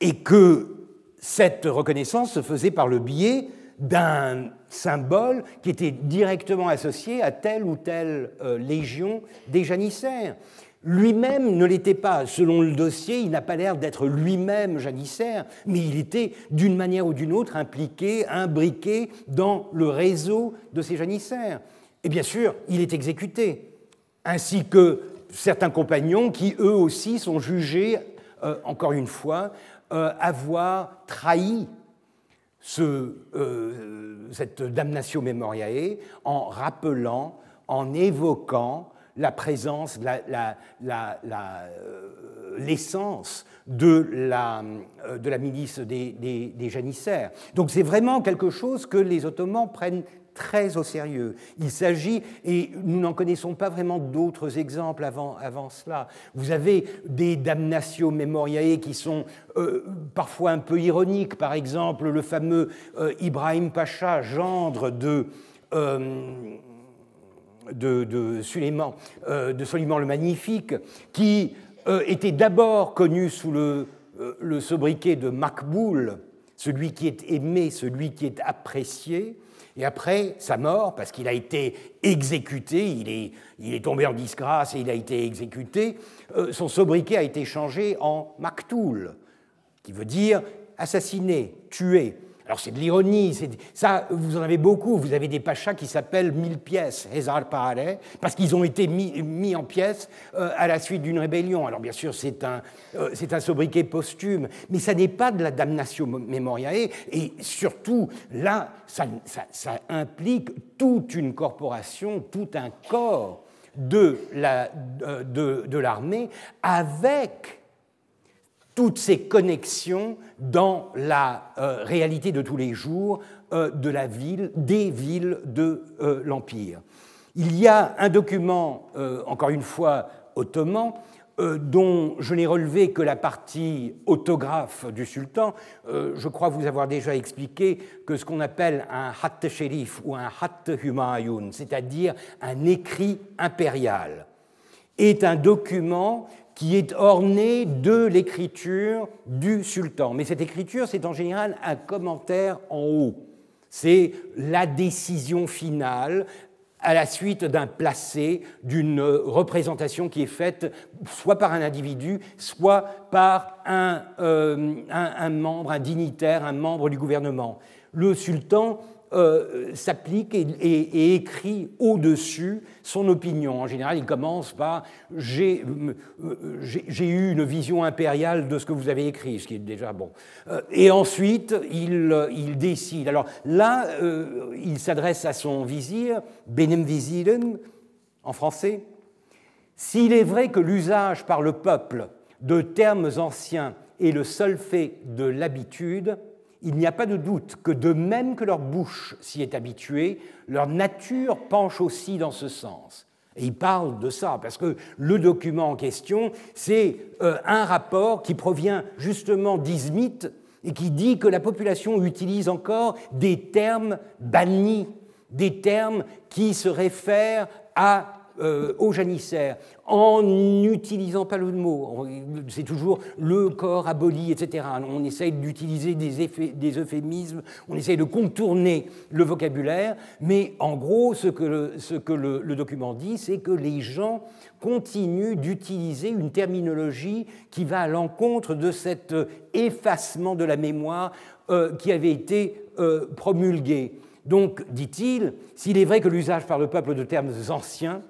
Et que cette reconnaissance se faisait par le biais d'un symbole qui était directement associé à telle ou telle euh, légion des janissaires. Lui-même ne l'était pas. Selon le dossier, il n'a pas l'air d'être lui-même janissaire, mais il était d'une manière ou d'une autre impliqué, imbriqué dans le réseau de ces janissaires. Et bien sûr, il est exécuté, ainsi que certains compagnons qui, eux aussi, sont jugés, euh, encore une fois, euh, avoir trahi cette damnatio memoriae en rappelant, en évoquant la présence, l'essence de, la, la milice des, janissaires. Donc c'est vraiment quelque chose que les Ottomans prennent très au sérieux. Il s'agit, et nous n'en connaissons pas vraiment d'autres exemples avant, avant cela. Vous avez des damnatio memoriae qui sont euh, parfois un peu ironiques. Par exemple, le fameux euh, Ibrahim Pacha, gendre de. Euh, de, de, Soliman le Magnifique, qui était d'abord connu sous le, le sobriquet de Makboul, celui qui est aimé, celui qui est apprécié, et après sa mort, parce qu'il a été exécuté, il est, il est, tombé en disgrâce et il a été exécuté, euh, son sobriquet a été changé en Maktoul, qui veut dire assassiné, tué. Alors c'est de l'ironie, ça vous en avez beaucoup, vous avez des pachas qui s'appellent mille pièces, Hezar Pare, parce qu'ils ont été mis, en pièces euh, à la suite d'une rébellion. Alors bien sûr c'est un, euh, c'est un sobriquet posthume, mais ça n'est pas de la damnation memoriae, et surtout là ça, implique toute une corporation, tout un corps de l'armée de, de avec toutes ces connexions dans la euh, réalité de tous les jours euh, de la ville, des villes de euh, l'Empire. Il y a un document, encore une fois, ottoman, dont je n'ai relevé que la partie autographe du sultan. je crois vous avoir déjà expliqué que ce qu'on appelle un hat shérif ou un hat humayun, c'est-à-dire un écrit impérial, est un document qui est orné de l'écriture du sultan. Mais cette écriture, c'est en général un commentaire en haut. C'est la décision finale à la suite d'un placé, d'une représentation qui est faite soit par un individu, soit par un, euh, un membre, un dignitaire, un membre du gouvernement. Le sultan euh, s'applique et, écrit au-dessus son opinion. En général, il commence par j'ai, eu une vision impériale de ce que vous avez écrit, ce qui est déjà bon. Euh, et ensuite, il, décide. Alors là, euh, il s'adresse à son vizir, Benem Viziren, en français. S'il est vrai que l'usage par le peuple de termes anciens est le seul fait de l'habitude, il n'y a pas de doute que de même que leur bouche s'y est habituée, leur nature penche aussi dans ce sens. Et il parle de ça, parce que le document en question, c'est euh, un rapport qui provient justement d'Izmit et qui dit que la population utilise encore des termes bannis, des termes qui se réfèrent à euh, aux janissaires en n'utilisant pas le mot. C'est toujours le corps aboli, etc. On essaye d'utiliser des, euphémismes, on essaye de contourner le vocabulaire, mais en gros, ce que le, document dit, c'est que les gens continuent d'utiliser une terminologie qui va à l'encontre de cet effacement de la mémoire euh, qui avait été euh, promulgué. Donc, dit-il, s'il est vrai que l'usage par le peuple de termes anciens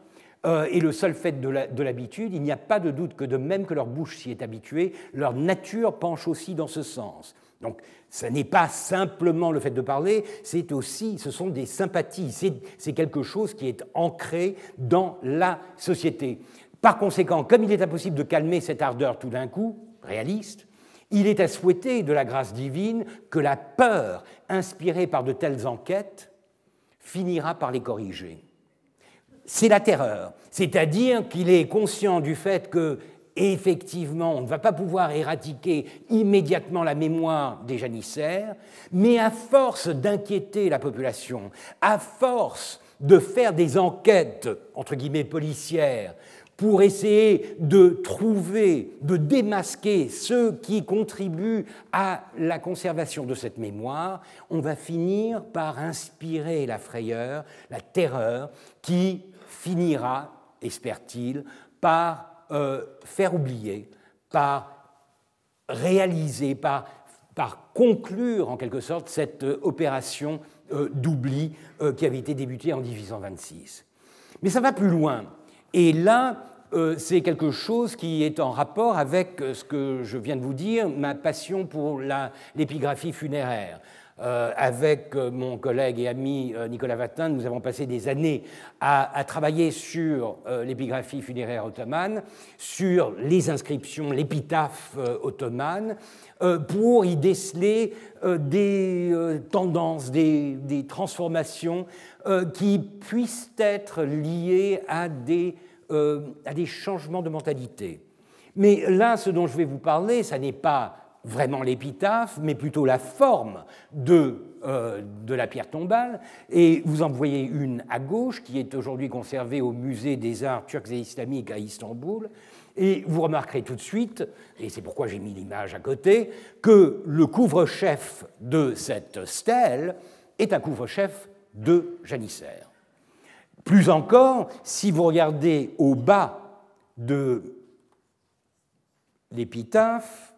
euh, et le seul fait de l'habitude, il n'y a pas de doute que de même que leur bouche s'y est habituée, leur nature penche aussi dans ce sens. Donc, ce n'est pas simplement le fait de parler, c'est aussi, ce sont des sympathies, c'est quelque chose qui est ancré dans la société. Par conséquent, comme il est impossible de calmer cette ardeur tout d'un coup, réaliste, il est à souhaiter de la grâce divine que la peur inspirée par de telles enquêtes finira par les corriger c'est la terreur. C'est-à-dire qu'il est conscient du fait que, effectivement, on ne va pas pouvoir éradiquer immédiatement la mémoire des janissaires, mais à force d'inquiéter la population, à force de faire des enquêtes, entre guillemets, policières, pour essayer de trouver, de démasquer ceux qui contribuent à la conservation de cette mémoire, on va finir par inspirer la frayeur, la terreur qui finira, espère-t-il, par euh, faire oublier, par réaliser, par, conclure en quelque sorte cette euh, opération euh, d'oubli qui avait été débutée en 1826. Mais ça va plus loin. Et là, c'est quelque chose qui est en rapport avec ce que je viens de vous dire, ma passion pour l'épigraphie funéraire. Euh, avec euh, mon collègue et ami euh, Nicolas Vatin, nous avons passé des années à, travailler sur l'épigraphie funéraire ottomane, sur les inscriptions, l'épitaphe ottomane, pour y déceler des tendances, des, transformations qui puissent être liées à des, à des changements de mentalité. Mais là, ce dont je vais vous parler, ça n'est pas vraiment l'épitaphe, mais plutôt la forme de, euh, de la pierre tombale. Et vous en voyez une à gauche qui est aujourd'hui conservée au musée des arts turcs et islamiques à Istanbul. Et vous remarquerez tout de suite, et c'est pourquoi j'ai mis l'image à côté, que le couvre-chef de cette stèle est un couvre-chef de janissaire. Plus encore, si vous regardez au bas de l'épitaphe,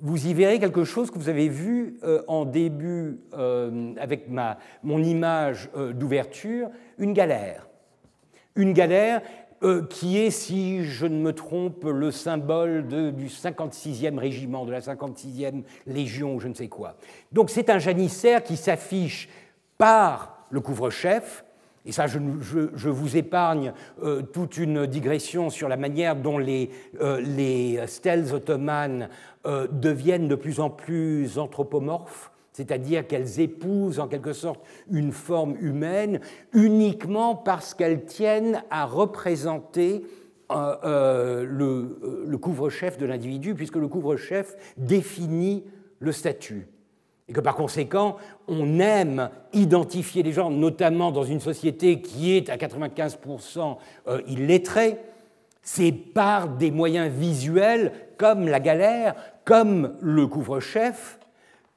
vous y verrez quelque chose que vous avez vu euh, en début euh, avec ma, mon image euh, d'ouverture, une galère. Une galère qui est, si je ne me trompe, le symbole du 56e régiment, de la 56e légion, je ne sais quoi. Donc c'est un janissaire qui s'affiche par le couvre-chef, et ça, je, vous épargne euh, toute une digression sur la manière dont les, euh, les stèles ottomanes euh, deviennent de plus en plus anthropomorphes, c'est-à-dire qu'elles épousent en quelque sorte une forme humaine uniquement parce qu'elles tiennent à représenter le, le couvre-chef de l'individu, puisque le couvre-chef définit le statut. Et que par conséquent, on aime identifier les gens, notamment dans une société qui est à 95% euh, illettrée, c'est par des moyens visuels comme la galère, comme le couvre-chef,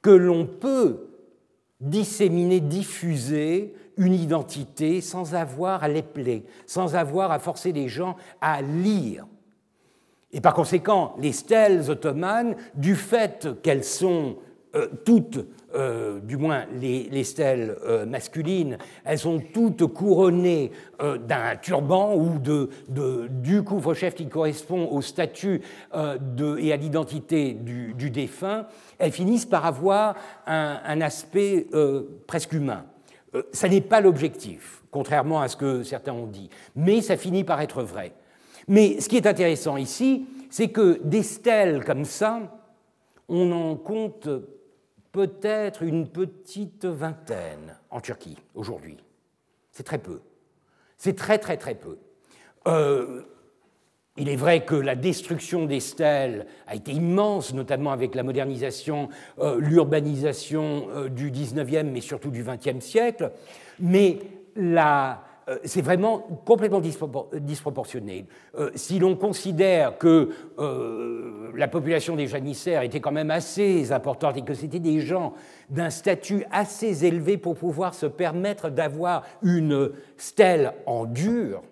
que l'on peut disséminer, diffuser une identité sans avoir à l'épeler, sans avoir à forcer les gens à lire. Et par conséquent, les stèles ottomanes, du fait qu'elles sont toutes, euh, du moins les, stèles euh, masculines, elles sont toutes couronnées d'un turban ou de, du couvre-chef qui correspond au statut et à l'identité du, défunt, elles finissent par avoir un, un aspect presque humain. ça n'est pas l'objectif, contrairement à ce que certains ont dit, mais ça finit par être vrai. Mais ce qui est intéressant ici, c'est que des stèles comme ça, on en compte peut-être une petite vingtaine en Turquie aujourd'hui. C'est très peu. C'est très très très peu. Euh, il est vrai que la destruction des stèles a été immense, notamment avec la modernisation, euh, l'urbanisation euh, du 19e, mais surtout du 20e siècle, mais la, c'est vraiment complètement disproportionné. Euh, si l'on considère que euh, la population des janissaires était quand même assez importante et que c'était des gens d'un statut assez élevé pour pouvoir se permettre d'avoir une stèle en dur,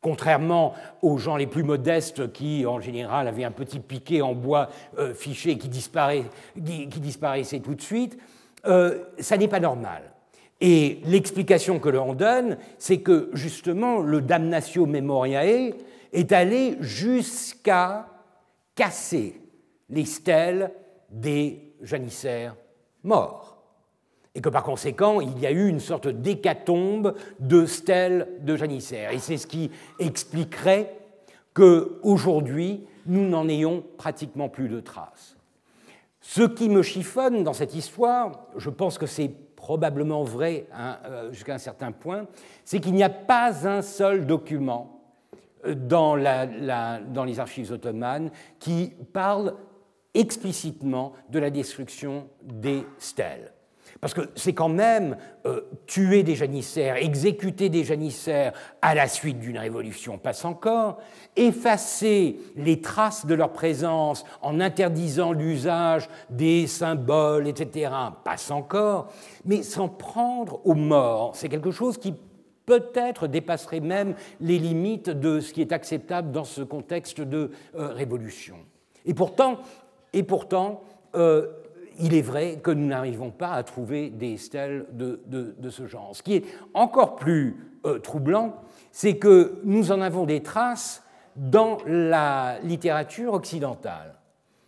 contrairement aux gens les plus modestes qui, en général, avaient un petit piquet en bois fiché qui, disparaissait tout de suite, ça n'est pas normal. Et l'explication que l'on donne, c'est que justement le damnatio memoriae est allé jusqu'à casser les stèles des janissaires morts. Et que par conséquent, il y a eu une sorte d'hécatombe de stèles de janissaires. Et c'est ce qui expliquerait qu'aujourd'hui, nous n'en ayons pratiquement plus de traces. Ce qui me chiffonne dans cette histoire, je pense que c'est probablement vrai hein, euh, jusqu'à un certain point, c'est qu'il n'y a pas un seul document euh, dans, dans, les archives ottomanes qui parle explicitement de la destruction des stèles. Parce que c'est quand même euh, tuer des janissaires, exécuter des janissaires à la suite d'une révolution, passe encore, effacer les traces de leur présence en interdisant l'usage des symboles, etc., passe encore, mais s'en prendre aux morts, c'est quelque chose qui peut-être dépasserait même les limites de ce qui est acceptable dans ce contexte de euh, révolution. Et pourtant, et pourtant euh, il est vrai que nous n'arrivons pas à trouver des stèles de, ce genre. Ce qui est encore plus euh, troublant, c'est que nous en avons des traces dans la littérature occidentale.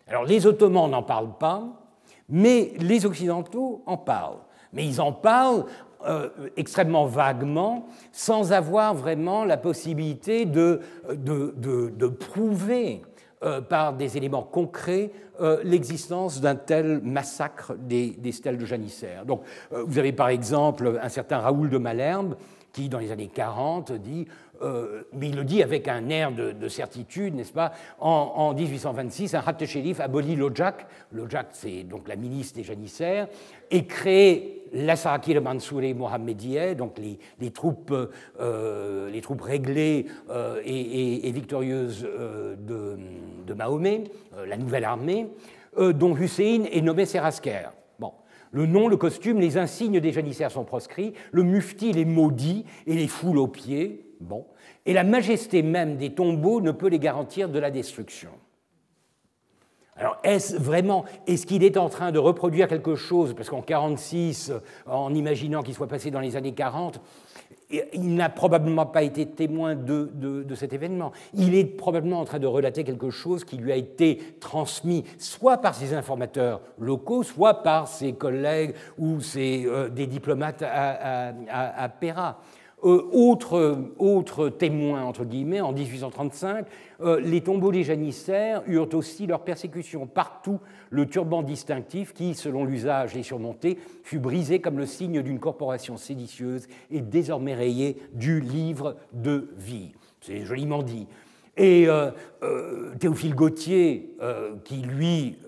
Alors les Ottomans n'en parlent pas, Mais les Occidentaux en parlent. Mais ils en parlent euh, extrêmement vaguement, sans avoir vraiment la possibilité de, de, prouver euh, par des éléments concrets euh, l'existence d'un tel massacre des, des, stèles de janissaires. Donc, vous avez par exemple un certain Raoul de Malherbe qui, dans les années 40, dit euh, mais il le dit avec un air de, certitude, n'est-ce pas en, 1826, un Hattechélif abolit l'Ojak, l'Ojak c'est donc la milice des janissaires, et crée la Sarakir Mansouri Mohammedieh, donc les, troupes, euh, les troupes réglées euh, et, victorieuses de, de, Mahomet, la nouvelle armée, dont Hussein est nommé Serasker. Le nom, le costume, les insignes des janissaires sont proscrits, le mufti les maudit et les foule aux pieds. Bon. Et la majesté même des tombeaux ne peut les garantir de la destruction. Alors, est-ce vraiment, est-ce qu'il est en train de reproduire quelque chose? Parce qu'en 46, en imaginant qu'il soit passé dans les années 40, il n'a probablement pas été témoin de, cet événement. Il est probablement en train de relater quelque chose qui lui a été transmis soit par ses informateurs locaux, soit par ses collègues ou ses, euh, des diplomates à, à Péra. Euh, autre, autre, témoin, entre guillemets, en 1835, euh, les tombeaux des janissaires eurent aussi leur persécution. Partout, le turban distinctif, qui, selon l'usage, les surmonté, fut brisé comme le signe d'une corporation séditieuse et désormais rayé du livre de vie. C'est joliment dit. Et euh, Théophile Gautier, qui lui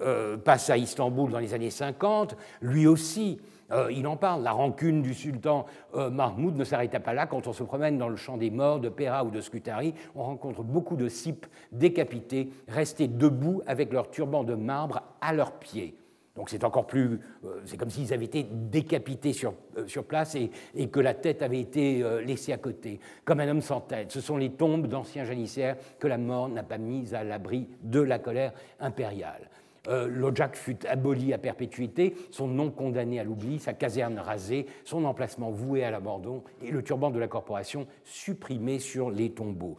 passe à Istanbul dans les années 50, lui aussi euh, il en parle, la rancune du sultan euh, Mahmoud ne s'arrêta pas là. Quand on se promène dans le champ des morts de Pera ou de Scutari, on rencontre beaucoup de cipes décapités, restés debout avec leurs turbans de marbre à leurs pieds. Donc c'est encore plus, euh, c'est comme s'ils avaient été décapités sur, sur place et, et, que la tête avait été laissée à côté, comme un homme sans tête. Ce sont les tombes d'anciens janissaires que la mort n'a pas mises à l'abri de la colère impériale. Euh, L'Ojak fut aboli à perpétuité, son nom condamné à l'oubli, sa caserne rasée, son emplacement voué à l'abandon et le turban de la corporation supprimé sur les tombeaux.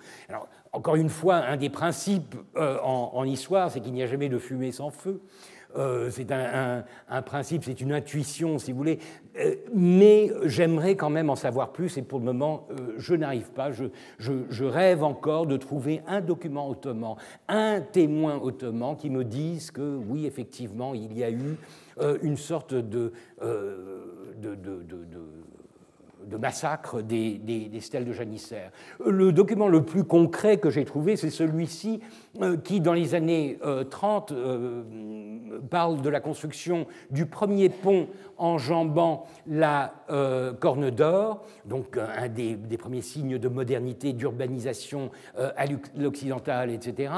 Encore une fois, un des principes euh, en, histoire, c'est qu'il n'y a jamais de fumée sans feu. Euh, c'est un, principe, c'est une intuition, si vous voulez, euh, mais j'aimerais quand même en savoir plus, et pour le moment, euh, je n'arrive pas. Je, rêve encore de trouver un document ottoman, un témoin ottoman qui me dise que oui, effectivement, il y a eu une sorte de, massacre des, stèles de janissaires. Le document le plus concret que j'ai trouvé, c'est celui-ci qui, dans les années 30, euh, euh, parle de la construction du premier pont enjambant la Corne d'Or, donc un des, premiers signes de modernité, d'urbanisation à l'occidental, etc.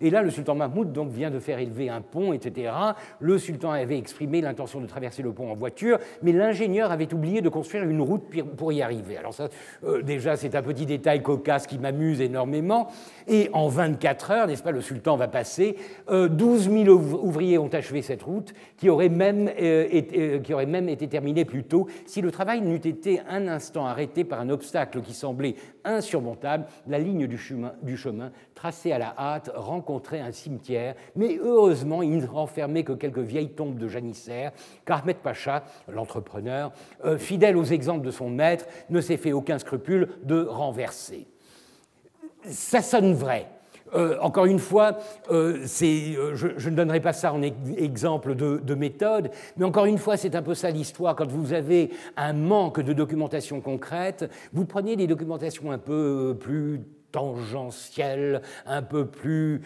Et là, le sultan Mahmoud donc, vient de faire élever un pont, etc. Le sultan avait exprimé l'intention de traverser le pont en voiture, mais l'ingénieur avait oublié de construire une route pour y arriver. Alors ça, euh, déjà, c'est un petit détail cocasse qui m'amuse énormément. Et en 24 heures, n'est-ce le sultan va passer, 12 euh, 000 ouvriers ont achevé cette route, qui aurait même, euh, été, qui aurait même été terminée plus tôt si le travail n'eût été un instant arrêté par un obstacle qui semblait insurmontable. La ligne du chemin, tracée à la hâte, rencontrait un cimetière, mais heureusement, il ne renfermait que quelques vieilles tombes de janissaires, car Ahmed Pacha, l'entrepreneur, fidèle aux exemples de son maître, ne s'est fait aucun scrupule de renverser. Ça sonne vrai. Euh, encore une fois, euh, euh, je, ne donnerai pas ça en exemple de, de, méthode, mais encore une fois, c'est un peu ça l'histoire. Quand vous avez un manque de documentation concrète, vous prenez des documentations un peu plus tangentielle, un peu plus,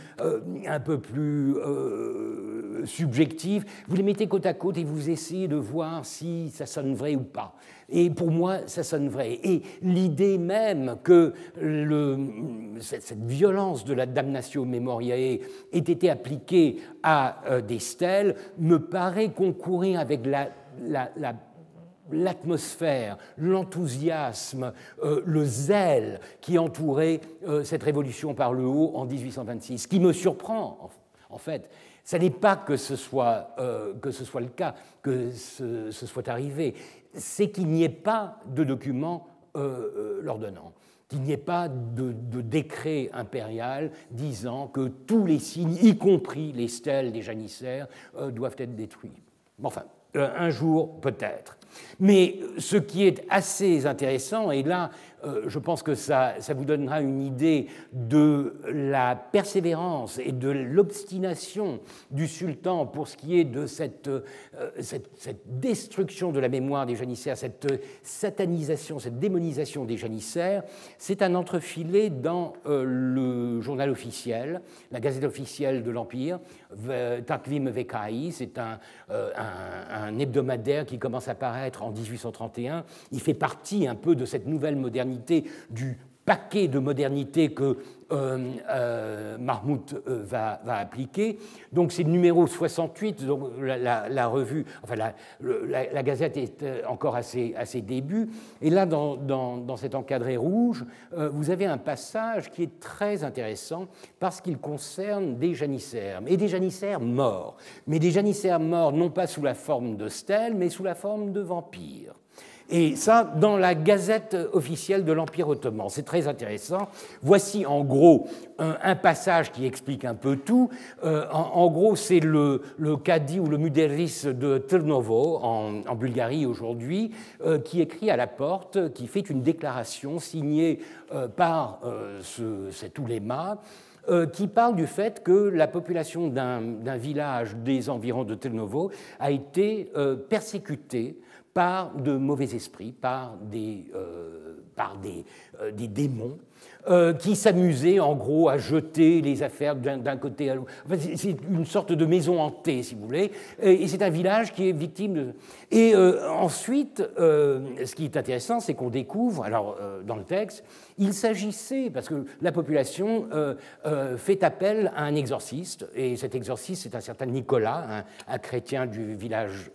un peu plus euh, subjective. Vous les mettez côte à côte et vous essayez de voir si ça sonne vrai ou pas. Et pour moi, ça sonne vrai. Et l'idée même que cette, violence de la damnatio memoriae ait été appliquée à euh, des stèles me paraît concourir avec la, la, la l'atmosphère, l'enthousiasme, euh, le zèle qui entourait euh, cette révolution par le haut en 1826. Ce qui me surprend, en, fait, ce n'est pas que ce, soit, que ce soit le cas, que ce, soit arrivé, c'est qu'il n'y ait pas de document l'ordonnant qu'il n'y ait pas de, décret impérial disant que tous les signes, y compris les stèles des janissaires, doivent être détruits. Enfin, un jour peut-être. Mais ce qui est assez intéressant, et là euh, je pense que ça, vous donnera une idée de la persévérance et de l'obstination du sultan pour ce qui est de cette, euh, destruction de la mémoire des janissaires, cette satanisation, cette démonisation des janissaires. C'est un entrefilé dans euh, le journal officiel, la gazette officielle de l'Empire, Takvim Vekai, c'est un hebdomadaire qui commence à paraître en 1831. Il fait partie un peu de cette nouvelle modernité du paquet de modernité que euh, euh, Mahmoud euh, va, appliquer. Donc c'est le numéro 68, donc la, revue, enfin la, Gazette est encore à ses, débuts. Et là, dans, dans cet encadré rouge, vous avez un passage qui est très intéressant parce qu'il concerne des janissaires, et des janissaires morts. Mais des janissaires morts non pas sous la forme de stèles, mais sous la forme de vampires. Et ça, dans la gazette officielle de l'Empire ottoman. C'est très intéressant. Voici en gros un, passage qui explique un peu tout. Euh, en, gros, c'est le, cadi ou le muderis de Trnovo, en, Bulgarie aujourd'hui, euh, qui écrit à la porte, qui fait une déclaration signée euh, par ce, cet ouléma. qui parle du fait que la population d'un village des environs de Trnovo a été persécutée par de mauvais esprits, par des, euh, par des, euh, des démons, euh, qui s'amusaient en gros à jeter les affaires d'un côté à l'autre. c'est une sorte de maison hantée, si vous voulez, et, c'est un village qui est victime de... Et ensuite, ce qui est intéressant, c'est qu'on découvre, alors dans le texte, il s'agissait, parce que la population fait appel à un exorciste, et cet exorciste, c'est un certain Nicolas, un, chrétien du village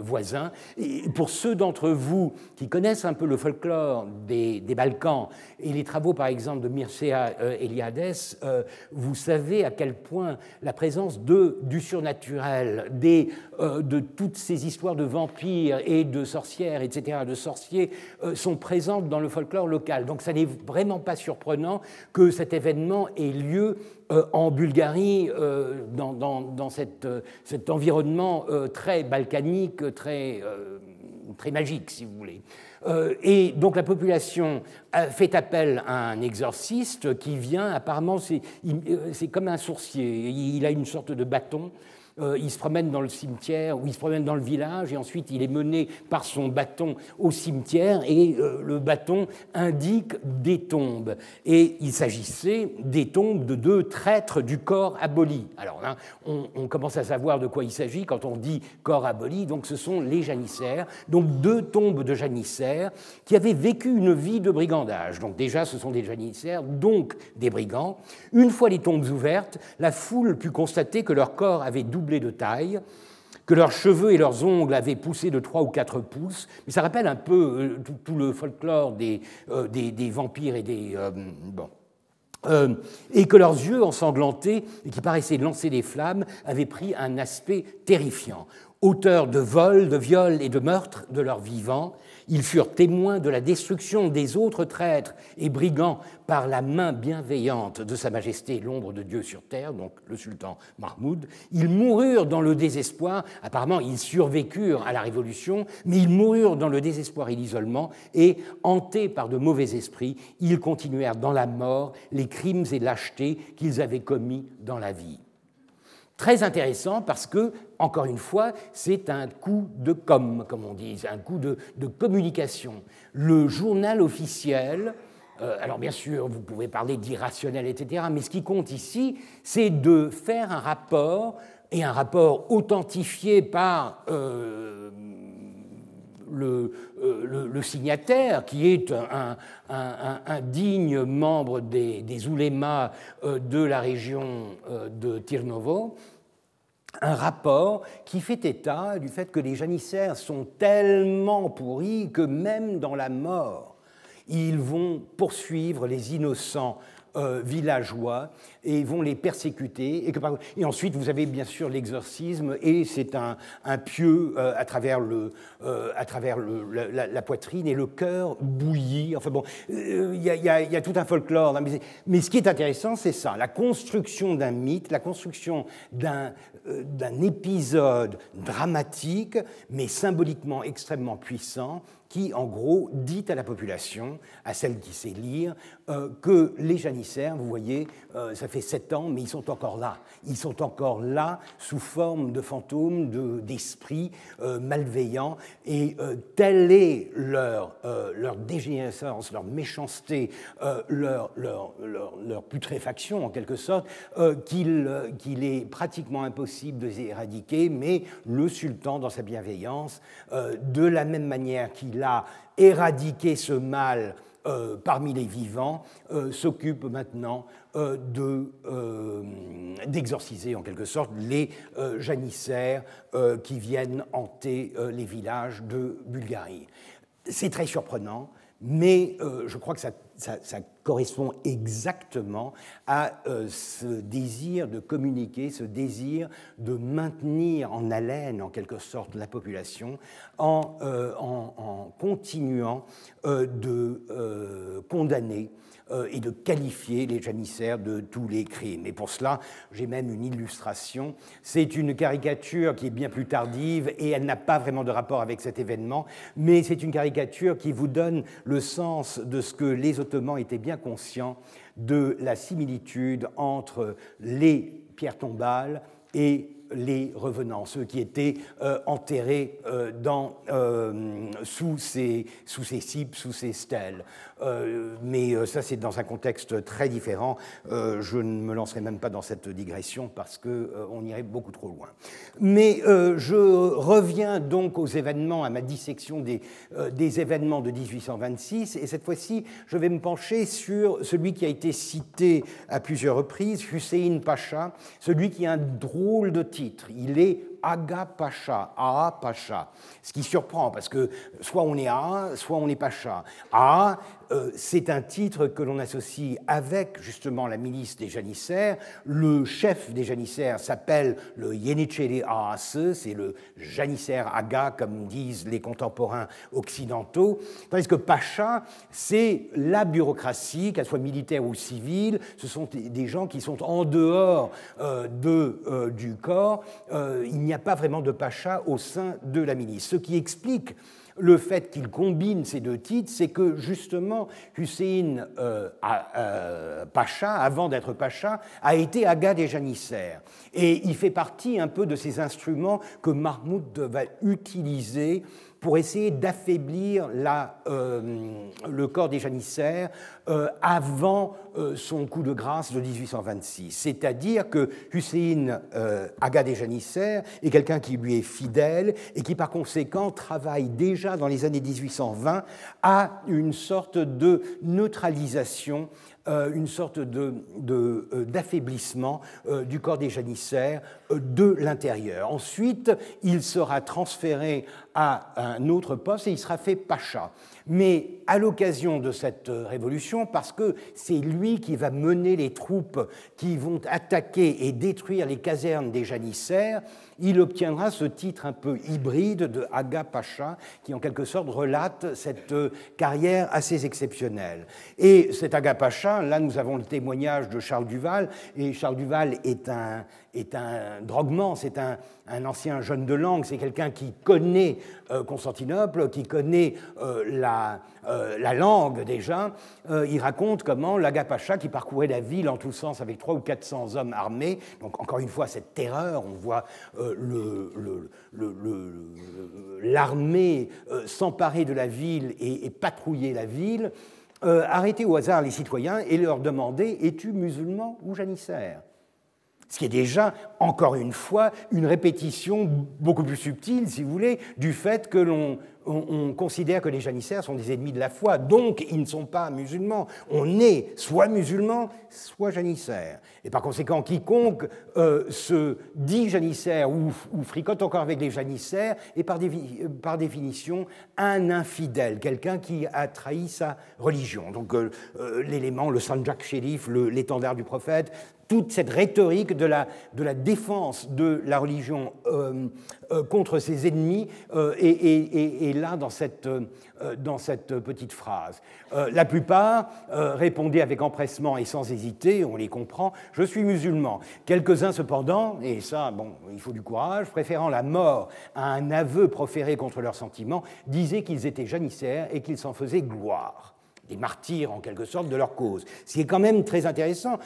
voisins. Et pour ceux d'entre vous qui connaissent un peu le folklore des, Balkans et les travaux, par exemple, de Mircea euh, Eliades, vous savez à quel point la présence du surnaturel, des, de toutes ces histoires de vampires et de sorcières, etc., de sorciers, sont présentes dans le folklore local. Donc ça n'est vraiment pas surprenant que cet événement ait lieu euh, en Bulgarie, euh, dans, euh, cet environnement très balkanique, très, très magique, si vous voulez. et donc la population fait appel à un exorciste qui vient, apparemment c'est comme un sourcier, il a une sorte de bâton euh, il se promène dans le cimetière ou il se promène dans le village et ensuite il est mené par son bâton au cimetière et euh, le bâton indique des tombes. Et il s'agissait des tombes de deux traîtres du corps aboli. Alors là, on, commence à savoir de quoi il s'agit quand on dit corps aboli, donc ce sont les janissaires, donc deux tombes de janissaires qui avaient vécu une vie de brigandage. Donc déjà, ce sont des janissaires, donc des brigands. Une fois les tombes ouvertes, la foule put constater que leur corps avait doublé de taille, que leurs cheveux et leurs ongles avaient poussé de 3 ou 4 pouces, mais ça rappelle un peu euh, tout, le folklore des, euh, des, vampires et des... Euh, bon. et que leurs yeux ensanglantés, et qui paraissaient lancer des flammes, avaient pris un aspect terrifiant. Auteurs de vols, de viols et de meurtres de leurs vivants, ils furent témoins de la destruction des autres traîtres et brigands par la main bienveillante de Sa Majesté l'ombre de Dieu sur terre, donc le sultan Mahmoud. Ils moururent dans le désespoir, apparemment ils survécurent à la révolution, mais ils moururent dans le désespoir et l'isolement, et hantés par de mauvais esprits, ils continuèrent dans la mort les crimes et lâchetés qu'ils avaient commis dans la vie. Très intéressant parce que, encore une fois, c'est un coup de com, comme on dit, un coup de, communication. Le journal officiel, euh, alors bien sûr, vous pouvez parler d'irrationnel, etc., mais ce qui compte ici, c'est de faire un rapport, et un rapport authentifié par euh, euh, le, signataire, qui est un, digne membre des, des oulémas de la région de Tirnovo, un rapport qui fait état du fait que les janissaires sont tellement pourris que même dans la mort, ils vont poursuivre les innocents euh, villageois et vont les persécuter. Et, que, et ensuite, vous avez bien sûr l'exorcisme, et c'est un, un, pieu euh, à travers, le, euh, à travers la, poitrine, et le cœur bouillit. Enfin bon, il y, y, y, a tout un folklore. Mais, mais ce qui est intéressant, c'est ça, la construction d'un mythe, la construction d'un épisode dramatique, mais symboliquement extrêmement puissant, qui, en gros, dit à la population, à celle qui sait lire, euh, que les janissaires, vous voyez, euh, ça fait sept ans, mais ils sont encore là. Ils sont encore là sous forme de fantômes, d'esprits euh, malveillants, et telle est leur, leur dégénérescence, leur méchanceté, leur, putréfaction, en quelque sorte, qu'il est pratiquement impossible de les éradiquer, mais le sultan, dans sa bienveillance, de la même manière qu'il a éradiqué ce mal euh, parmi les vivants, euh, s'occupe maintenant euh, d'exorciser en quelque sorte les janissaires qui viennent hanter les villages de Bulgarie. C'est très surprenant, mais je crois que ça ça, correspond exactement à euh, ce désir de communiquer, ce désir de maintenir en haleine, en quelque sorte, la population en, euh, continuant euh, de condamner et de qualifier les janissaires de tous les crimes. Et pour cela, j'ai même une illustration. C'est une caricature qui est bien plus tardive et elle n'a pas vraiment de rapport avec cet événement, mais c'est une caricature qui vous donne le sens de ce que les Ottomans étaient bien conscients de la similitude entre les pierres tombales et les revenants, ceux qui étaient euh, enterrés euh, dans, sous, ces, sous ces cipes, sous ces stèles. Euh, mais euh, ça, c'est dans un contexte très différent. Euh, je ne me lancerai même pas dans cette digression parce qu'on irait beaucoup trop loin. Mais je reviens donc aux événements, à ma dissection des, des événements de 1826, et cette fois-ci, je vais me pencher sur celui qui a été cité à plusieurs reprises, Hussein Pacha, celui qui a un drôle de titre. Il est Aga Pacha, Aa Pacha. Ce qui surprend, parce que soit on est A, soit on est Pacha. A, euh, c'est un titre que l'on associe avec justement la milice des janissaires. Le chef des janissaires s'appelle le Yenicheri Aase, c'est le janissaire Aga, comme disent les contemporains occidentaux. Tandis que Pacha, c'est la bureaucratie, qu'elle soit militaire ou civile. Ce sont des gens qui sont en dehors euh, de, euh, du corps. il n'y a pas vraiment de Pacha au sein de la milice. Ce qui explique le fait qu'il combine ces deux titres, c'est que justement Hussein euh, euh, Pacha, avant d'être Pacha, a été aga des janissaires. Et il fait partie un peu de ces instruments que Mahmoud va utiliser pour essayer d'affaiblir euh, le corps des janissaires euh, avant euh, son coup de grâce de 1826. C'est-à-dire que Hussein Aga des janissaires est quelqu'un qui lui est fidèle et qui par conséquent travaille déjà dans les années 1820 à une sorte de neutralisation une sorte euh, d'affaiblissement de, euh, du corps des janissaires de l'intérieur. Ensuite, il sera transféré à un autre poste et il sera fait pacha. Mais à l'occasion de cette révolution, parce que c'est lui qui va mener les troupes qui vont attaquer et détruire les casernes des janissaires, il obtiendra ce titre un peu hybride de Aga Pacha, qui en quelque sorte relate cette carrière assez exceptionnelle. Et cet Aga Pacha, là nous avons le témoignage de Charles Duval, et Charles Duval est un, est un droguement, c'est un, ancien jeune de langue, c'est quelqu'un qui connaît euh, Constantinople, qui connaît euh, la, euh, la, langue déjà. il raconte comment l'Agapacha, qui parcourait la ville en tous sens avec 300 ou 400 hommes armés, donc encore une fois cette terreur, on voit l'armée s'emparer de la ville et, patrouiller la ville, arrêter au hasard les citoyens et leur demander Es-tu musulman ou janissaire? Ce qui est déjà, encore une fois, une répétition beaucoup plus subtile, si vous voulez, du fait que l'on on, considère que les janissaires sont des ennemis de la foi, donc ils ne sont pas musulmans. On est soit musulman, soit janissaire. Et par conséquent, quiconque euh, se dit janissaire ou, fricote encore avec les janissaires est par, par définition un infidèle, quelqu'un qui a trahi sa religion. Donc euh, euh, l'élément, le Sanjak Sherif, l'étendard du prophète, toute cette rhétorique de la, défense de la religion euh, euh, contre ses ennemis euh, est, là dans cette, dans cette petite phrase. la plupart répondaient avec empressement et sans hésiter, on les comprend, je suis musulman. Quelques-uns cependant, et ça, bon, il faut du courage, préférant la mort à un aveu proféré contre leurs sentiments, disaient qu'ils étaient janissaires et qu'ils s'en faisaient gloire des martyrs en quelque sorte de leur cause. Ce qui est quand même très intéressant,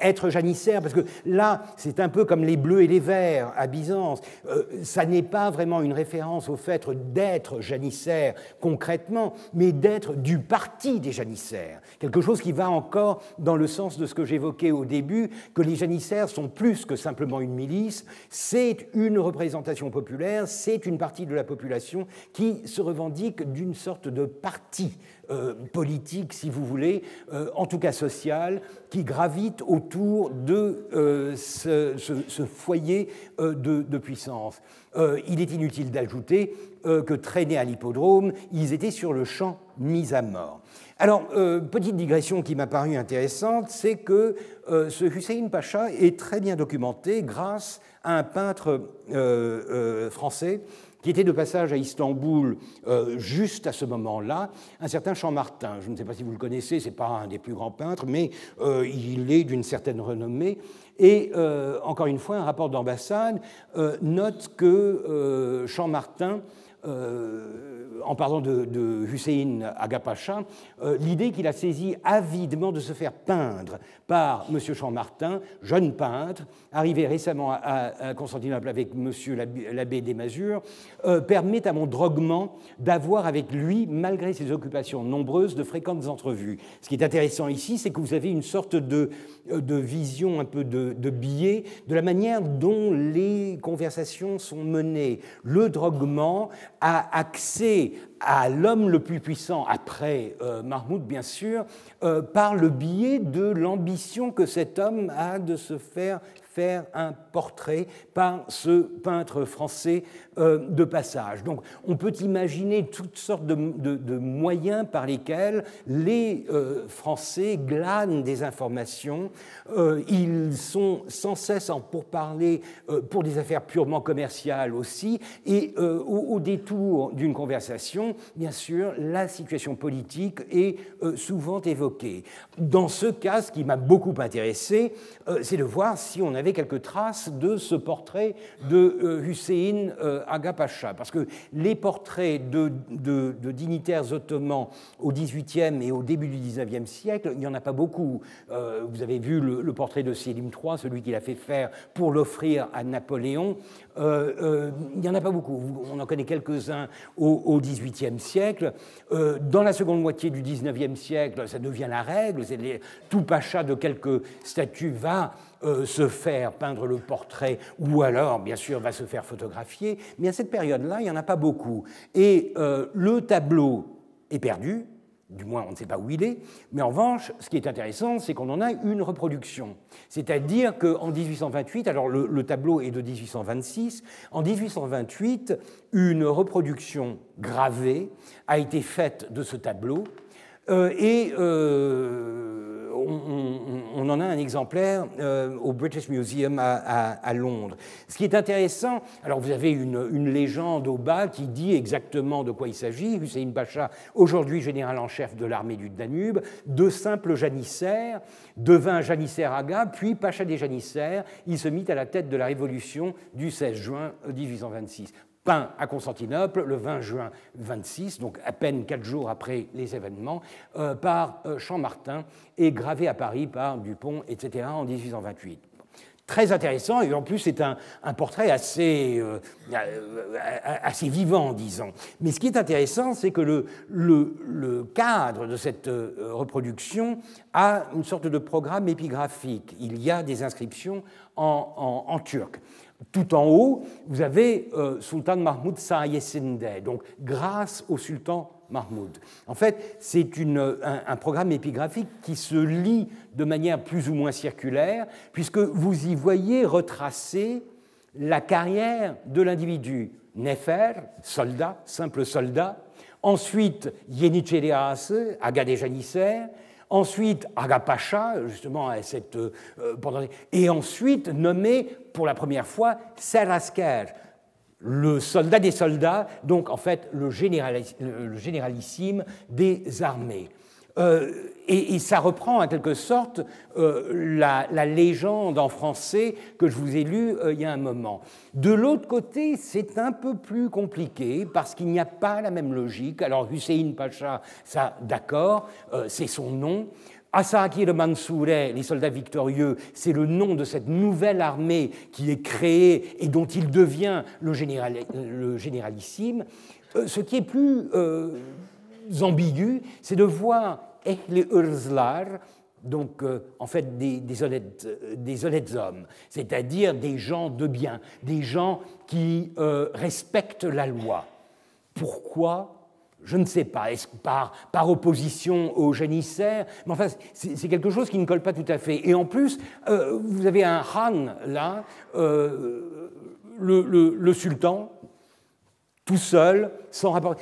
être janissaire, parce que là, c'est un peu comme les bleus et les verts à Byzance. Euh, ça n'est pas vraiment une référence au fait d'être janissaire concrètement, mais d'être du parti des janissaires. Quelque chose qui va encore dans le sens de ce que j'évoquais au début, que les janissaires sont plus que simplement une milice, c'est une représentation populaire, c'est une partie de la population qui se revendique d'une sorte de parti euh, politique, si vous voulez, euh, en tout cas social, qui gravite autour de euh, ce, foyer de, puissance. il est inutile d'ajouter que traînés à l'hippodrome, ils étaient sur le champ mis à mort. Alors, petite digression qui m'a paru intéressante, c'est que ce Hussein Pacha est très bien documenté grâce à un peintre français qui était de passage à Istanbul euh, juste à ce moment-là, un certain Champmartin. Je ne sais pas si vous le connaissez, ce n'est pas un des plus grands peintres, mais euh, il est d'une certaine renommée. Et euh, encore une fois, un rapport d'ambassade note que Champmartin en parlant de, Hussein Agapacha, euh, l'idée qu'il a saisie avidement de se faire peindre par M. Champmartin, jeune peintre, arrivé récemment à, Constantinople avec M. l'abbé des Masures, euh, permet à mon droguement d'avoir avec lui, malgré ses occupations nombreuses, de fréquentes entrevues. Ce qui est intéressant ici, c'est que vous avez une sorte de, de vision un peu de, de biais de la manière dont les conversations sont menées. Le droguement a accès à l'homme le plus puissant, après euh, Mahmoud bien sûr, euh, par le biais de l'ambition que cet homme a de se faire faire un portrait par ce peintre français euh, de passage. Donc on peut imaginer toutes sortes de, moyens par lesquels les euh, Français glanent des informations. Euh, ils sont sans cesse en pourparler pour des affaires purement commerciales aussi. Et au, détour d'une conversation, bien sûr, la situation politique est souvent évoquée. Dans ce cas, ce qui m'a beaucoup intéressé, c'est de voir si on avait quelques traces de ce portrait de Hussein Aga Pacha, parce que les portraits de, dignitaires ottomans au XVIIIe et au début du XIXe siècle, il n'y en a pas beaucoup. Euh, vous avez vu le, portrait de Sélim III, celui qu'il a fait faire pour l'offrir à Napoléon. Euh, euh, il n'y en a pas beaucoup. On en connaît quelques-uns au XVIIIe siècle. dans la seconde moitié du XIXe siècle, ça devient la règle. tout pacha de quelques statues va euh, se faire peindre le portrait ou alors, bien sûr, va se faire photographier. Mais à cette période-là, il n'y en a pas beaucoup. Et euh, le tableau est perdu, du moins on ne sait pas où il est, mais en revanche, ce qui est intéressant, c'est qu'on en a une reproduction. C'est-à-dire qu'en 1828, alors le, tableau est de 1826, en 1828, une reproduction gravée a été faite de ce tableau, euh, et on, en a un exemplaire euh, au British Museum à, Londres. Ce qui est intéressant, alors vous avez une, légende au bas qui dit exactement de quoi il s'agit. Hussein Pacha, aujourd'hui général en chef de l'armée du Danube, de simples janissaires, devint janissaire aga, puis Pacha des janissaires. Il se mit à la tête de la révolution du 16 juin 1826 peint à Constantinople le 20 juin 26, donc à peine quatre jours après les événements, euh, par euh, Champmartin et gravé à Paris par Dupont, etc., en 1828 très intéressant et en plus c'est un, portrait assez, euh, assez vivant, disons. Mais ce qui est intéressant, c'est que le, cadre de cette reproduction a une sorte de programme épigraphique. Il y a des inscriptions en turc. Tout en haut, vous avez euh, Sultan Mahmoud Sayesinde, donc grâce au sultan Mahmoud. En fait, c'est un, programme épigraphique qui se lit de manière plus ou moins circulaire, puisque vous y voyez retracer la carrière de l'individu. Nefer, soldat, simple soldat. Ensuite, Yenicherias, aga des janissaires. Ensuite, Aga justement, cette, euh, et ensuite nommé pour la première fois Serasker, le soldat des soldats, donc en fait le, généralissime des armées. Euh, et, ça reprend en quelque sorte euh, la, légende en français que je vous ai lue euh, il y a un moment. De l'autre côté, c'est un peu plus compliqué parce qu'il n'y a pas la même logique. Alors Hussein Pacha, ça d'accord, c'est son nom. Asaki le les soldats victorieux, c'est le nom de cette nouvelle armée qui est créée et dont il devient le, généralissime. ce qui est plus ambigu, c'est de voir les Urzlar, donc euh, en fait des, honnêtes, euh, des, honnêtes, hommes, c'est-à-dire des gens de bien, des gens qui euh, respectent la loi. Pourquoi? Je ne sais pas, est-ce par, par opposition aux janissaires Mais enfin, c'est quelque chose qui ne colle pas tout à fait. Et en plus, vous avez un Han là, le, le, sultan, tout seul, sans rapport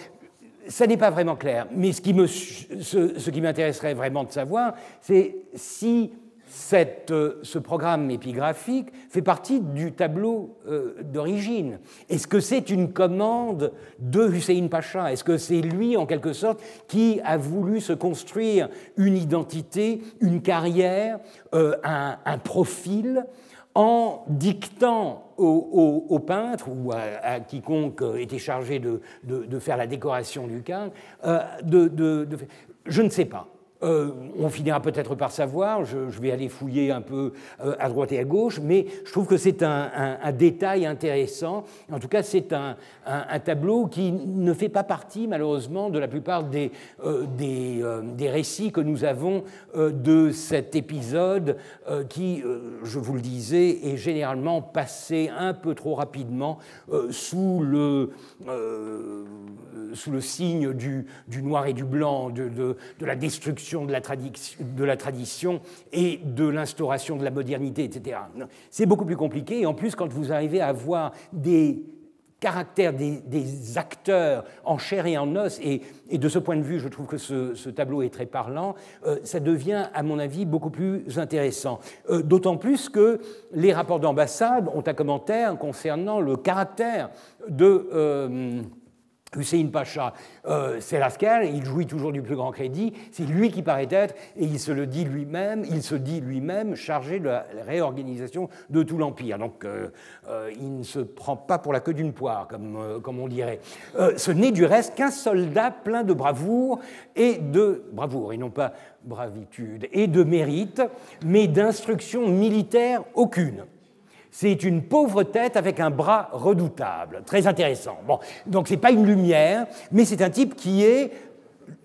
ça n'est pas vraiment clair, mais ce qui, m'intéresserait vraiment de savoir, c'est si euh, ce programme épigraphique fait partie du tableau euh, d'origine. Est-ce que c'est une commande de Hussein Pacha? Est-ce que c'est lui, en quelque sorte, qui a voulu se construire une identité, une carrière, euh, un, profil en dictant aux, peintres ou à, quiconque était chargé de, faire la décoration du cadre, euh, je ne sais pas. Euh, on finira peut-être par savoir, je, vais aller fouiller un peu euh, à droite et à gauche, mais je trouve que c'est un, détail intéressant. En tout cas, c'est un, tableau qui ne fait pas partie, malheureusement, de la plupart des, euh, des, récits que nous avons de cet épisode qui, je vous le disais, est généralement passé un peu trop rapidement sous, le, sous le signe du, du, noir et du blanc, de, de la destruction de la, tradition et de l'instauration de la modernité, etc. C'est beaucoup plus compliqué, et en plus, quand vous arrivez à avoir des caractères des, acteurs en chair et en os, et, de ce point de vue, je trouve que ce, tableau est très parlant, euh, ça devient, à mon avis, beaucoup plus intéressant. Euh, d'autant plus que les rapports d'ambassade ont un commentaire concernant le caractère de... Euh, Hussein Pacha, euh, c'est Lascar, il jouit toujours du plus grand crédit, c'est lui qui paraît être, et il se le dit lui-même, il se dit lui-même chargé de la réorganisation de tout l'Empire. Donc euh, euh, il ne se prend pas pour la queue d'une poire, comme, comme on dirait. ce n'est du reste qu'un soldat plein de bravoure et de bravoure, et non pas bravitude, et de mérite, mais d'instruction militaire aucune. C'est une pauvre tête avec un bras redoutable. Très intéressant. Bon, donc ce n'est pas une lumière, mais c'est un type qui est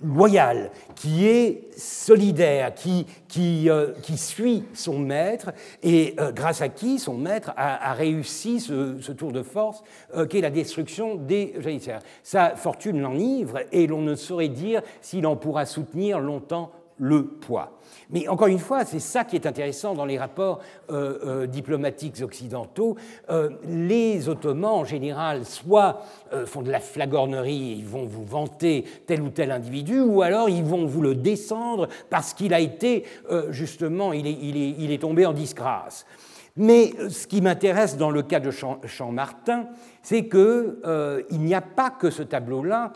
loyal, qui est solidaire, qui, qui, euh, suit son maître et euh, grâce à qui son maître a, réussi ce, tour de force euh, qui est la destruction des janissaires. Sa fortune l'enivre et l'on ne saurait dire s'il en pourra soutenir longtemps le poids. Mais encore une fois, c'est ça qui est intéressant dans les rapports euh, euh, diplomatiques occidentaux. Euh, les Ottomans, en général, soit font de la flagornerie, ils vont vous vanter tel ou tel individu, ou alors ils vont vous le descendre parce qu'il a été, justement, il est, tombé en disgrâce. Mais ce qui m'intéresse dans le cas de Champ-Martin, c'est qu'il n'y a pas que ce tableau-là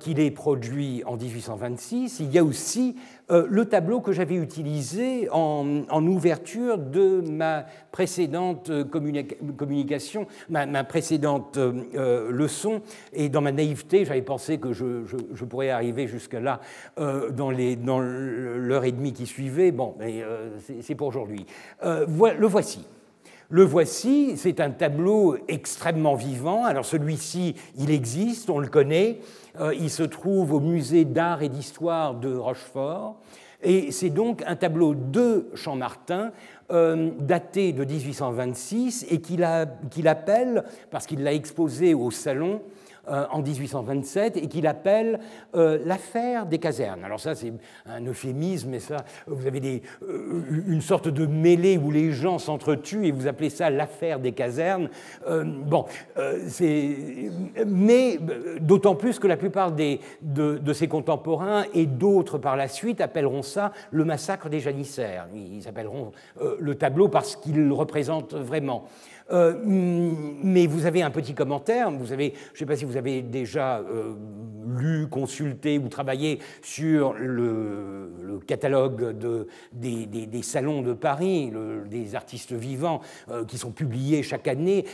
qu'il est produit en 1826, il y a aussi euh, le tableau que j'avais utilisé en, ouverture de ma précédente euh, communication, ma, précédente euh, leçon, et dans ma naïveté, j'avais pensé que je, pourrais arriver jusque-là dans l'heure et demie qui suivait. Bon, mais c'est pour aujourd'hui. le voici. Le voici, c'est un tableau extrêmement vivant. Alors celui-ci, il existe, on le connaît. il se trouve au musée d'art et d'histoire de Rochefort. Et c'est donc un tableau de Champmartin euh, daté de 1826 et qu'il appelle, parce qu'il l'a exposé au salon, euh, en 1827 et qu'il appelle euh, l'affaire des casernes. Alors ça, c'est un euphémisme, mais ça, vous avez euh, une sorte de mêlée où les gens s'entretuent et vous appelez ça l'affaire des casernes. bon, c'est, mais d'autant plus que la plupart de, de, ses contemporains et d'autres par la suite appelleront ça le massacre des janissaires. Ils appelleront le tableau parce qu'il représente vraiment. Euh, mais vous avez un petit commentaire, vous avez, je ne sais pas si vous avez déjà euh, lu, consulté ou travaillé sur le, catalogue de, des, salons de Paris, des artistes vivants euh, qui sont publiés chaque année.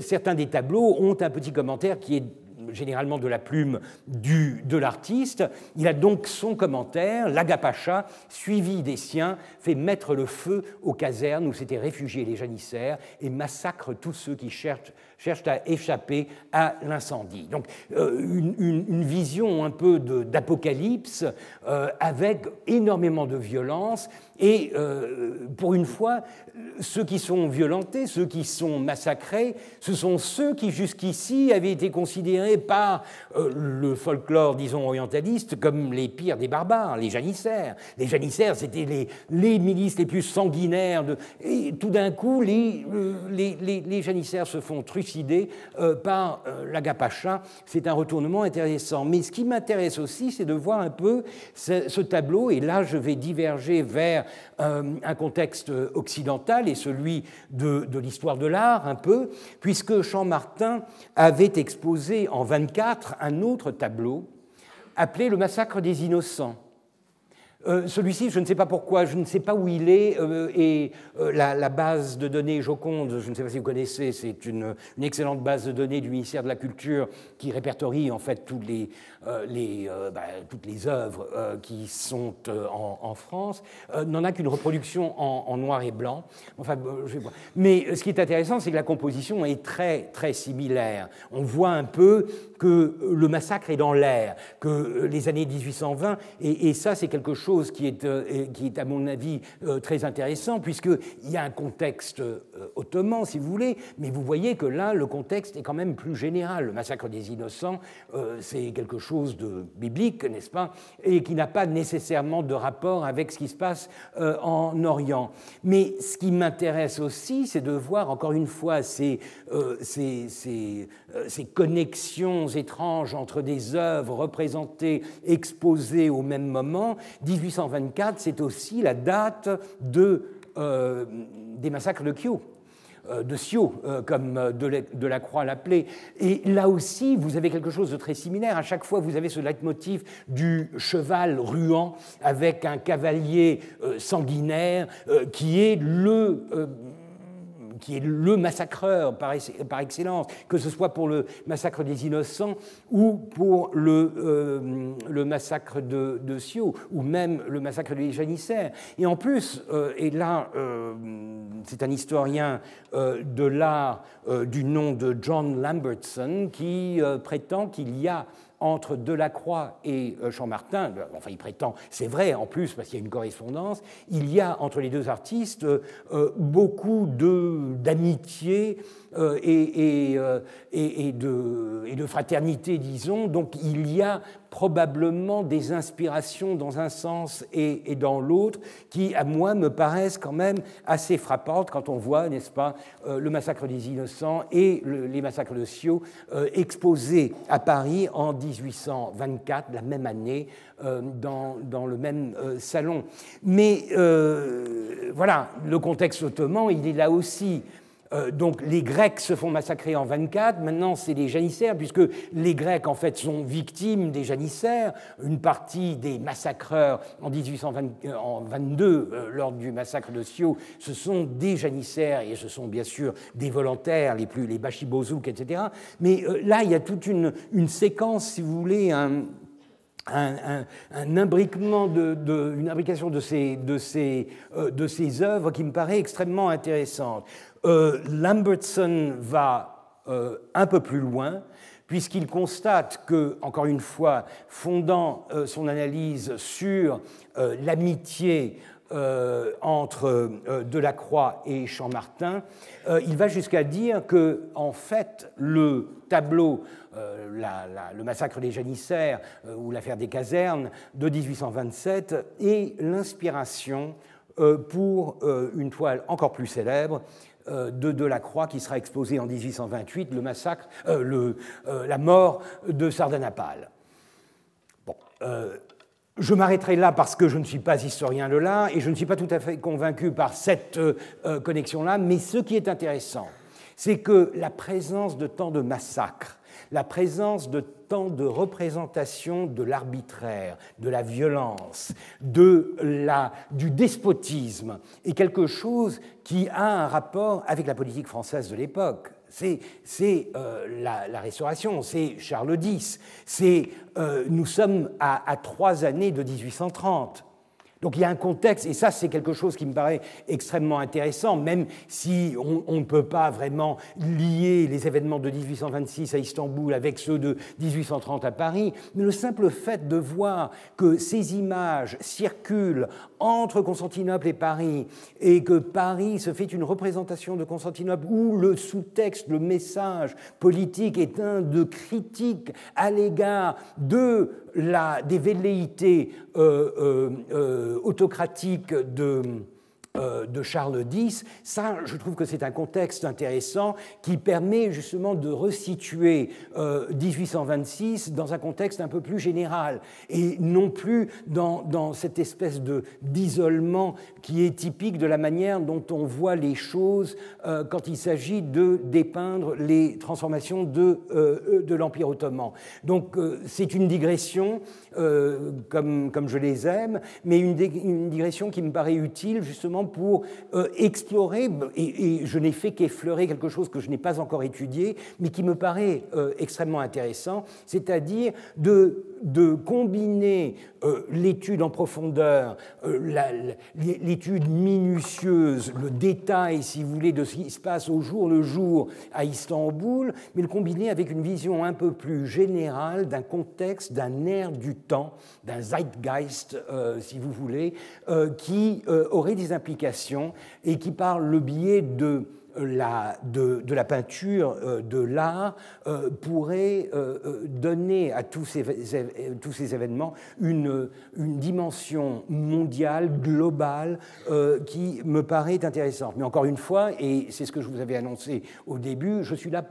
certains des tableaux ont un petit commentaire qui est généralement de la plume du, de l'artiste. Il a donc son commentaire, l'Agapacha, suivi des siens, fait mettre le feu aux casernes où s'étaient réfugiés les janissaires et massacre tous ceux qui cherchent cherchent à échapper à l'incendie. Donc euh, une, vision un peu d'apocalypse euh, avec énormément de violence et euh, pour une fois, ceux qui sont violentés, ceux qui sont massacrés, ce sont ceux qui jusqu'ici avaient été considérés par le folklore, disons, orientaliste comme les pires des barbares, les janissaires. Les janissaires, c'était les, les, milices les plus sanguinaires. De, et tout d'un coup, les, les, les, janissaires se font trucider euh, par euh, l'Agapacha. C'est un retournement intéressant. Mais ce qui m'intéresse aussi, c'est de voir un peu ce, tableau, et là je vais diverger vers euh, un contexte occidental et celui de, de l'histoire de l'art un peu, puisque Champmartin avait exposé en 24 un autre tableau appelé Le massacre des innocents euh, celui-ci, je ne sais pas pourquoi, je ne sais pas où il est, euh, et euh, la, base de données Joconde, je ne sais pas si vous connaissez, c'est une, excellente base de données du ministère de la Culture qui répertorie en fait tous les, bah, toutes les œuvres qui sont en, France, n'en a qu'une reproduction en, noir et blanc. Enfin, Mais ce qui est intéressant, c'est que la composition est très, très similaire. On voit un peu que le massacre est dans l'air, que les années 1820, et, et ça c'est quelque chose qui est, euh, qui est à mon avis euh, très intéressant, puisqu'il y a un contexte euh, ottoman, si vous voulez, mais vous voyez que là, le contexte est quand même plus général. Le massacre des innocents, c'est quelque chose de biblique, n'est-ce pas, et qui n'a pas nécessairement de rapport avec ce qui se passe en Orient. Mais ce qui m'intéresse aussi, c'est de voir encore une fois ces, ces, ces, ces connexions étranges entre des œuvres représentées, exposées au même moment. 1824, c'est aussi la date euh, des massacres de Kyo euh, de Sio, euh, comme de la l'appelait. Et là aussi, vous avez quelque chose de très similaire. À chaque fois, vous avez ce leitmotiv du cheval ruant avec un cavalier sanguinaire qui est le qui est le massacreur par, excellence, que ce soit pour le massacre des innocents ou pour le, euh, massacre de, de, Sio, ou même le massacre des janissaires. Et en plus, euh, et là, euh, c'est un historien de l'art du nom de John Lambertson qui prétend qu'il y a entre Delacroix et euh, Champmartin, enfin il prétend, c'est vrai en plus parce qu'il y a une correspondance, il y a entre les deux artistes euh, beaucoup d'amitié euh, et, et, de, et, de, fraternité, disons. Donc il y a probablement des inspirations dans un sens et, dans l'autre qui, à moi, me paraissent quand même assez frappantes quand on voit, n'est-ce pas, euh, le massacre des innocents et les massacres de euh, exposés à Paris en 1824, la même année, euh, dans, le même salon. Mais voilà, le contexte ottoman, il est là aussi euh, donc les Grecs se font massacrer en 24, maintenant c'est les janissaires, puisque les Grecs en fait sont victimes des janissaires. Une partie des massacreurs en 1822, euh, lors du massacre de Scio, ce sont des janissaires et ce sont bien sûr des volontaires, les plus les Bachibozouks, etc. Mais euh, là, il y a toute une, séquence, si vous voulez, un, imbriquement de, une imbrication de ces, de, ces, de ces œuvres qui me paraît extrêmement intéressante. Euh, Lambertson va euh, un peu plus loin, puisqu'il constate que, encore une fois, fondant euh, son analyse sur l'amitié entre Delacroix et Champmartin, il va jusqu'à dire que, en fait, le tableau, le massacre des janissaires ou l'affaire des casernes de 1827 est l'inspiration pour une toile encore plus célèbre de Delacroix qui sera exposé en 1828, le massacre, euh, le, euh, la mort de Sardanapale. Bon, je m'arrêterai là parce que je ne suis pas historien de l'art et je ne suis pas tout à fait convaincu par cette connexion-là, mais ce qui est intéressant, c'est que la présence de tant de massacres, la présence de tant de représentation de l'arbitraire, de la violence, de la, du despotisme est quelque chose qui a un rapport avec la politique française de l'époque. C'est euh, la, Restauration, c'est Charles X, c'est euh, nous sommes à trois années de 1830. Donc il y a un contexte, et ça c'est quelque chose qui me paraît extrêmement intéressant, même si on, ne peut pas vraiment lier les événements de 1826 à Istanbul avec ceux de 1830 à Paris, mais le simple fait de voir que ces images circulent entre Constantinople et Paris, et que Paris se fait une représentation de Constantinople où le sous-texte, le message politique est un de critique à l'égard de la, des velléités euh, euh, euh, autocratiques de de Charles X, ça, je trouve que c'est un contexte intéressant qui permet justement de resituer 1826 euh, dans un contexte un peu plus général et non plus dans, cette espèce d'isolement qui est typique de la manière dont on voit les choses euh, quand il s'agit de dépeindre les transformations de, de l'Empire ottoman. Donc c'est une digression comme, comme je les aime, mais une, une digression qui me paraît utile justement pour euh, explorer, et, je n'ai fait qu'effleurer quelque chose que je n'ai pas encore étudié, mais qui me paraît euh, extrêmement intéressant, c'est-à-dire de, de, combiner euh, l'étude en profondeur, l'étude minutieuse, le détail, si vous voulez, de ce qui se passe au jour le jour à Istanbul, mais le combiner avec une vision un peu plus générale d'un contexte, d'un air du temps, d'un zeitgeist, si vous voulez, qui aurait des implications et qui, par le biais de de, la peinture, euh, de l'art, euh, pourrait euh, donner à tous ces, tous ces événements une, une, dimension mondiale, globale, qui me paraît intéressante. Mais encore une fois, et c'est ce que je vous avais annoncé au début, je suis là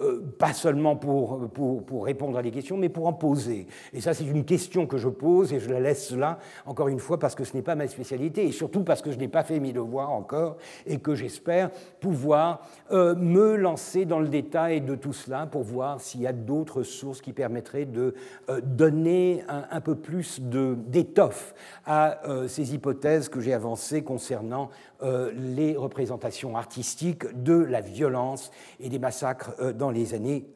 euh, pas seulement pour, répondre à des questions, mais pour en poser. Et ça, c'est une question que je pose et je la laisse là, encore une fois, parce que ce n'est pas ma spécialité et surtout parce que je n'ai pas fait mes devoirs encore et que j'espère pouvoir euh, me lancer dans le détail de tout cela pour voir s'il y a d'autres sources qui permettraient de euh, donner un, peu plus d'étoffe à ces hypothèses que j'ai avancées concernant les représentations artistiques de la violence et des massacres euh, dans les années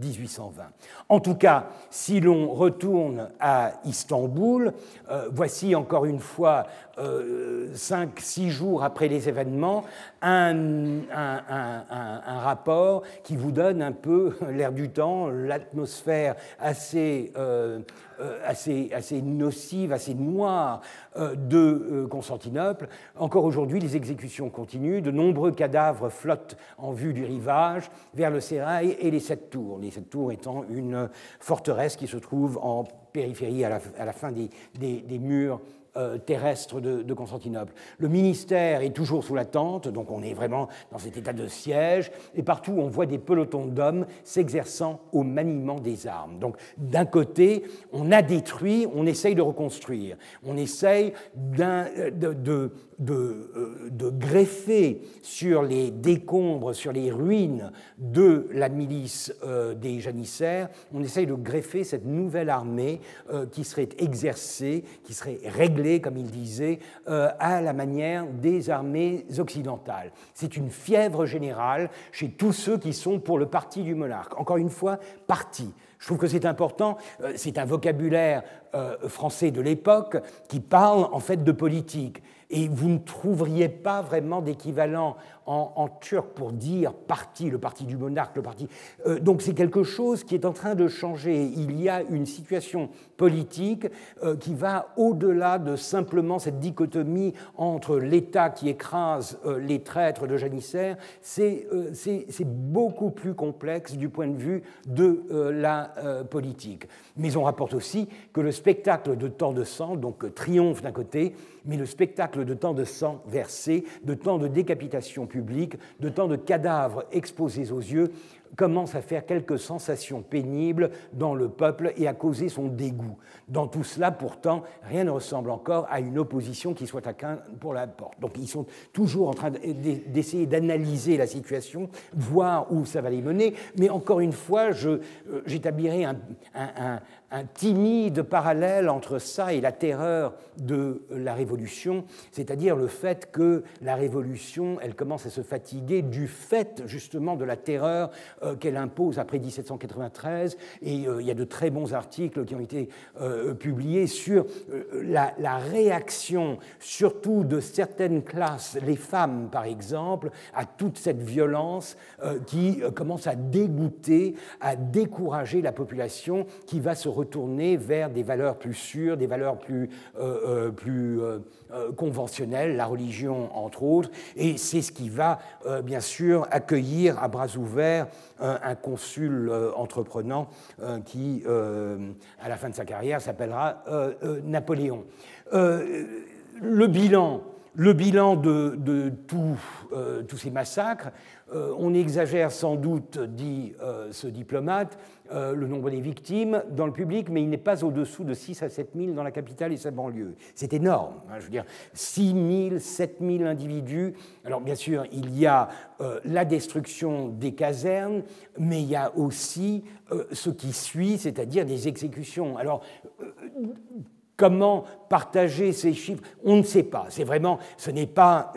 1820. Euh, en tout cas, si l'on retourne à Istanbul, voici encore une fois, cinq, six jours après les événements, un, rapport qui vous donne un peu l'air du temps, l'atmosphère assez euh, assez, assez nocive, assez noire euh, de euh, Constantinople. Encore aujourd'hui, les exécutions continuent. De nombreux cadavres flottent en vue du rivage vers le sérail et les sept tours. Les sept tours étant une forteresse qui se trouve en périphérie à la, fin des murs euh, terrestre de, Constantinople. Le ministère est toujours sous la tente, donc on est vraiment dans cet état de siège, et partout on voit des pelotons d'hommes s'exerçant au maniement des armes. Donc d'un côté, on a détruit, on essaye de reconstruire, on essaye de, de, euh, de, greffer sur les décombres, sur les ruines de la milice euh, des janissaires, on essaye de greffer cette nouvelle armée qui serait exercée, qui serait réglée comme il disait, euh, à la manière des armées occidentales. C'est une fièvre générale chez tous ceux qui sont pour le parti du monarque. Encore une fois, parti. Je trouve que c'est important, c'est un vocabulaire français de l'époque qui parle en fait de politique. Et vous ne trouveriez pas vraiment d'équivalent en, turc pour dire parti, le parti du monarque, le parti. Euh, donc c'est quelque chose qui est en train de changer. Il y a une situation politique euh, qui va au-delà de simplement cette dichotomie entre l'État qui écrase euh, les traîtres de janissaire. C'est beaucoup plus complexe du point de vue de la politique. Mais on rapporte aussi que le spectacle de temps de sang, donc triomphe d'un côté, mais le spectacle de temps de sang versé, de temps de décapitation de temps de cadavres exposés aux yeux, commence à faire quelques sensations pénibles dans le peuple et à causer son dégoût. Dans tout cela, pourtant, rien ne ressemble encore à une opposition qui soit à qu'un pour la porte. Donc ils sont toujours en train d'essayer d'analyser la situation, voir où ça va les mener. Mais encore une fois, euh, j'établirai un timide parallèle entre ça et la terreur de la Révolution, c'est-à-dire le fait que la Révolution, elle commence à se fatiguer du fait justement de la terreur euh, qu'elle impose après 1793. Et euh, il y a de très bons articles qui ont été euh, publiés sur la, réaction, surtout de certaines classes, les femmes par exemple, à toute cette violence qui commence à dégoûter, à décourager la population qui va se retourner vers des valeurs plus sûres, des valeurs plus, euh, euh, euh, conventionnelles, la religion entre autres, et c'est ce qui va bien sûr accueillir à bras ouverts un, consul entreprenant qui, à la fin de sa carrière, s'appellera Napoléon. le bilan, le bilan de, de tous ces massacres, on exagère sans doute, dit ce diplomate, euh, le nombre des victimes dans le public, mais il n'est pas au-dessous de 6 à 7 000 dans la capitale et sa banlieue. C'est énorme. Hein, je veux dire, 6 000, 7 000 individus. Alors, bien sûr, il y a euh, la destruction des casernes, mais il y a aussi euh, ce qui suit, c'est-à-dire des exécutions. Alors, Comment partager ces chiffres? On ne sait pas. C'est vraiment, ce n'est pas,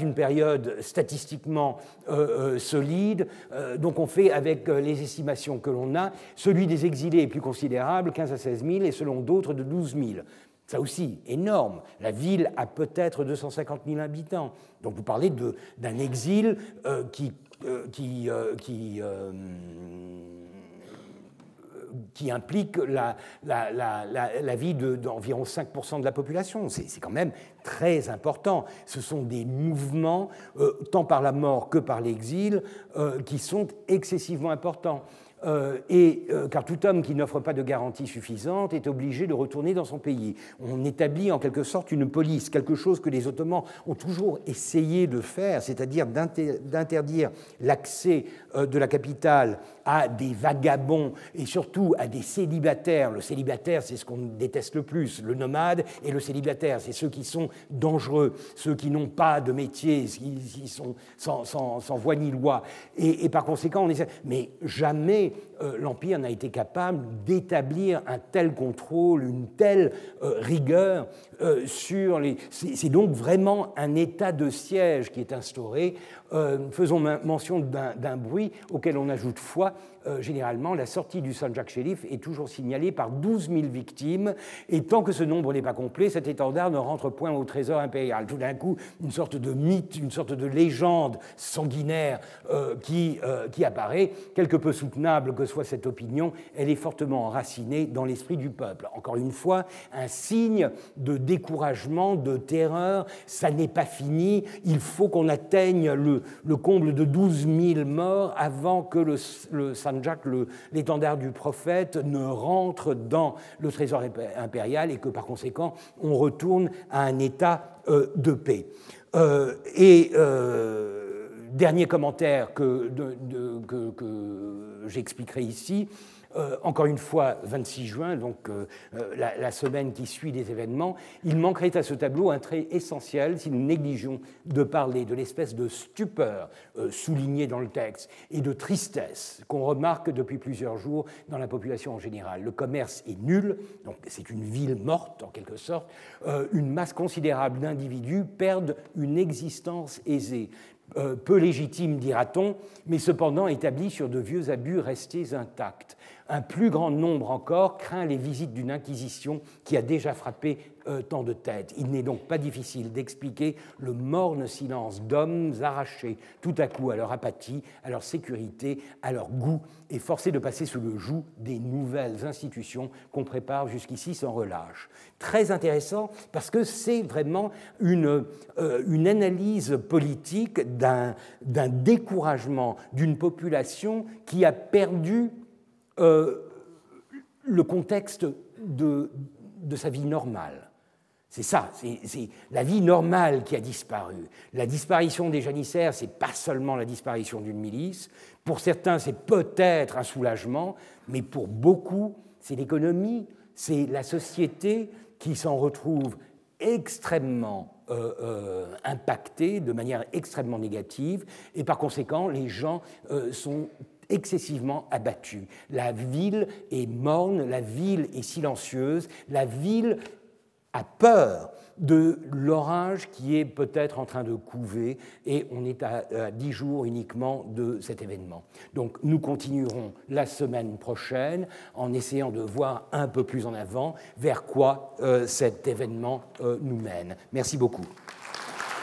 une période statistiquement euh, euh, solide. Euh, donc on fait avec les estimations que l'on a. Celui des exilés est plus considérable, 15 à 16 000, et selon d'autres de 12 000. Ça aussi, énorme. La ville a peut-être 250 000 habitants. Donc vous parlez d'un exil qui qui implique la, la, vie d'environ 5% de la population. C'est quand même très important. Ce sont des mouvements, euh, tant par la mort que par l'exil, euh, qui sont excessivement importants. Euh, et, car tout homme qui n'offre pas de garantie suffisante est obligé de retourner dans son pays. On établit en quelque sorte une police, quelque chose que les Ottomans ont toujours essayé de faire, c'est-à-dire d'interdire l'accès de la capitale à des vagabonds et surtout à des célibataires. Le célibataire, c'est ce qu'on déteste le plus, le nomade et le célibataire, c'est ceux qui sont dangereux, ceux qui n'ont pas de métier, qui sont sans, voix ni loi. Et, par conséquent, on essaie. Mais jamais euh, l'Empire n'a été capable d'établir un tel contrôle, une telle euh, rigueur euh, sur les... C'est donc vraiment un état de siège qui est instauré. Faisons mention d'un bruit auquel on ajoute foi. généralement, la sortie du Saint-Jacques Shérif est toujours signalée par 12 000 victimes, et tant que ce nombre n'est pas complet, cet étendard ne rentre point au trésor impérial. Tout d'un coup, une sorte de mythe, une sorte de légende sanguinaire qui, qui apparaît, quelque peu soutenable que soit cette opinion, elle est fortement enracinée dans l'esprit du peuple. Encore une fois, un signe de découragement, de terreur, ça n'est pas fini, il faut qu'on atteigne le, comble de 12 000 morts avant que le, le Sanjak, l'étendard du prophète, ne rentre dans le trésor impérial et que par conséquent on retourne à un état euh, de paix. Euh, et euh, dernier commentaire que, j'expliquerai ici. Euh, encore une fois, 26 juin, donc euh, euh, la, semaine qui suit les événements, il manquerait à ce tableau un trait essentiel si nous négligeons de parler de l'espèce de stupeur soulignée dans le texte et de tristesse qu'on remarque depuis plusieurs jours dans la population en général. Le commerce est nul, donc c'est une ville morte en quelque sorte. une masse considérable d'individus perdent une existence aisée. Peu légitime, dira-t-on, mais cependant établi sur de vieux abus restés intacts. Un plus grand nombre encore craint les visites d'une inquisition qui a déjà frappé euh, tant de têtes. Il n'est donc pas difficile d'expliquer le morne silence d'hommes arrachés tout à coup à leur apathie, à leur sécurité, à leur goût, et forcés de passer sous le joug des nouvelles institutions qu'on prépare jusqu'ici sans relâche. Très intéressant parce que c'est vraiment une, euh, une analyse politique d'un découragement d'une population qui a perdu le contexte de, de sa vie normale. C'est ça, c'est la vie normale qui a disparu. La disparition des janissaires, c'est pas seulement la disparition d'une milice. Pour certains, c'est peut-être un soulagement, mais pour beaucoup, c'est l'économie, c'est la société qui s'en retrouve extrêmement euh, euh, impactée, de manière extrêmement négative, et par conséquent, les gens euh, sont excessivement abattus. La ville est morne, la ville est silencieuse, la ville a peur de l'orage qui est peut-être en train de couver et on est à, dix jours uniquement de cet événement. Donc nous continuerons la semaine prochaine en essayant de voir un peu plus en avant vers quoi euh, cet événement euh, nous mène. Merci beaucoup.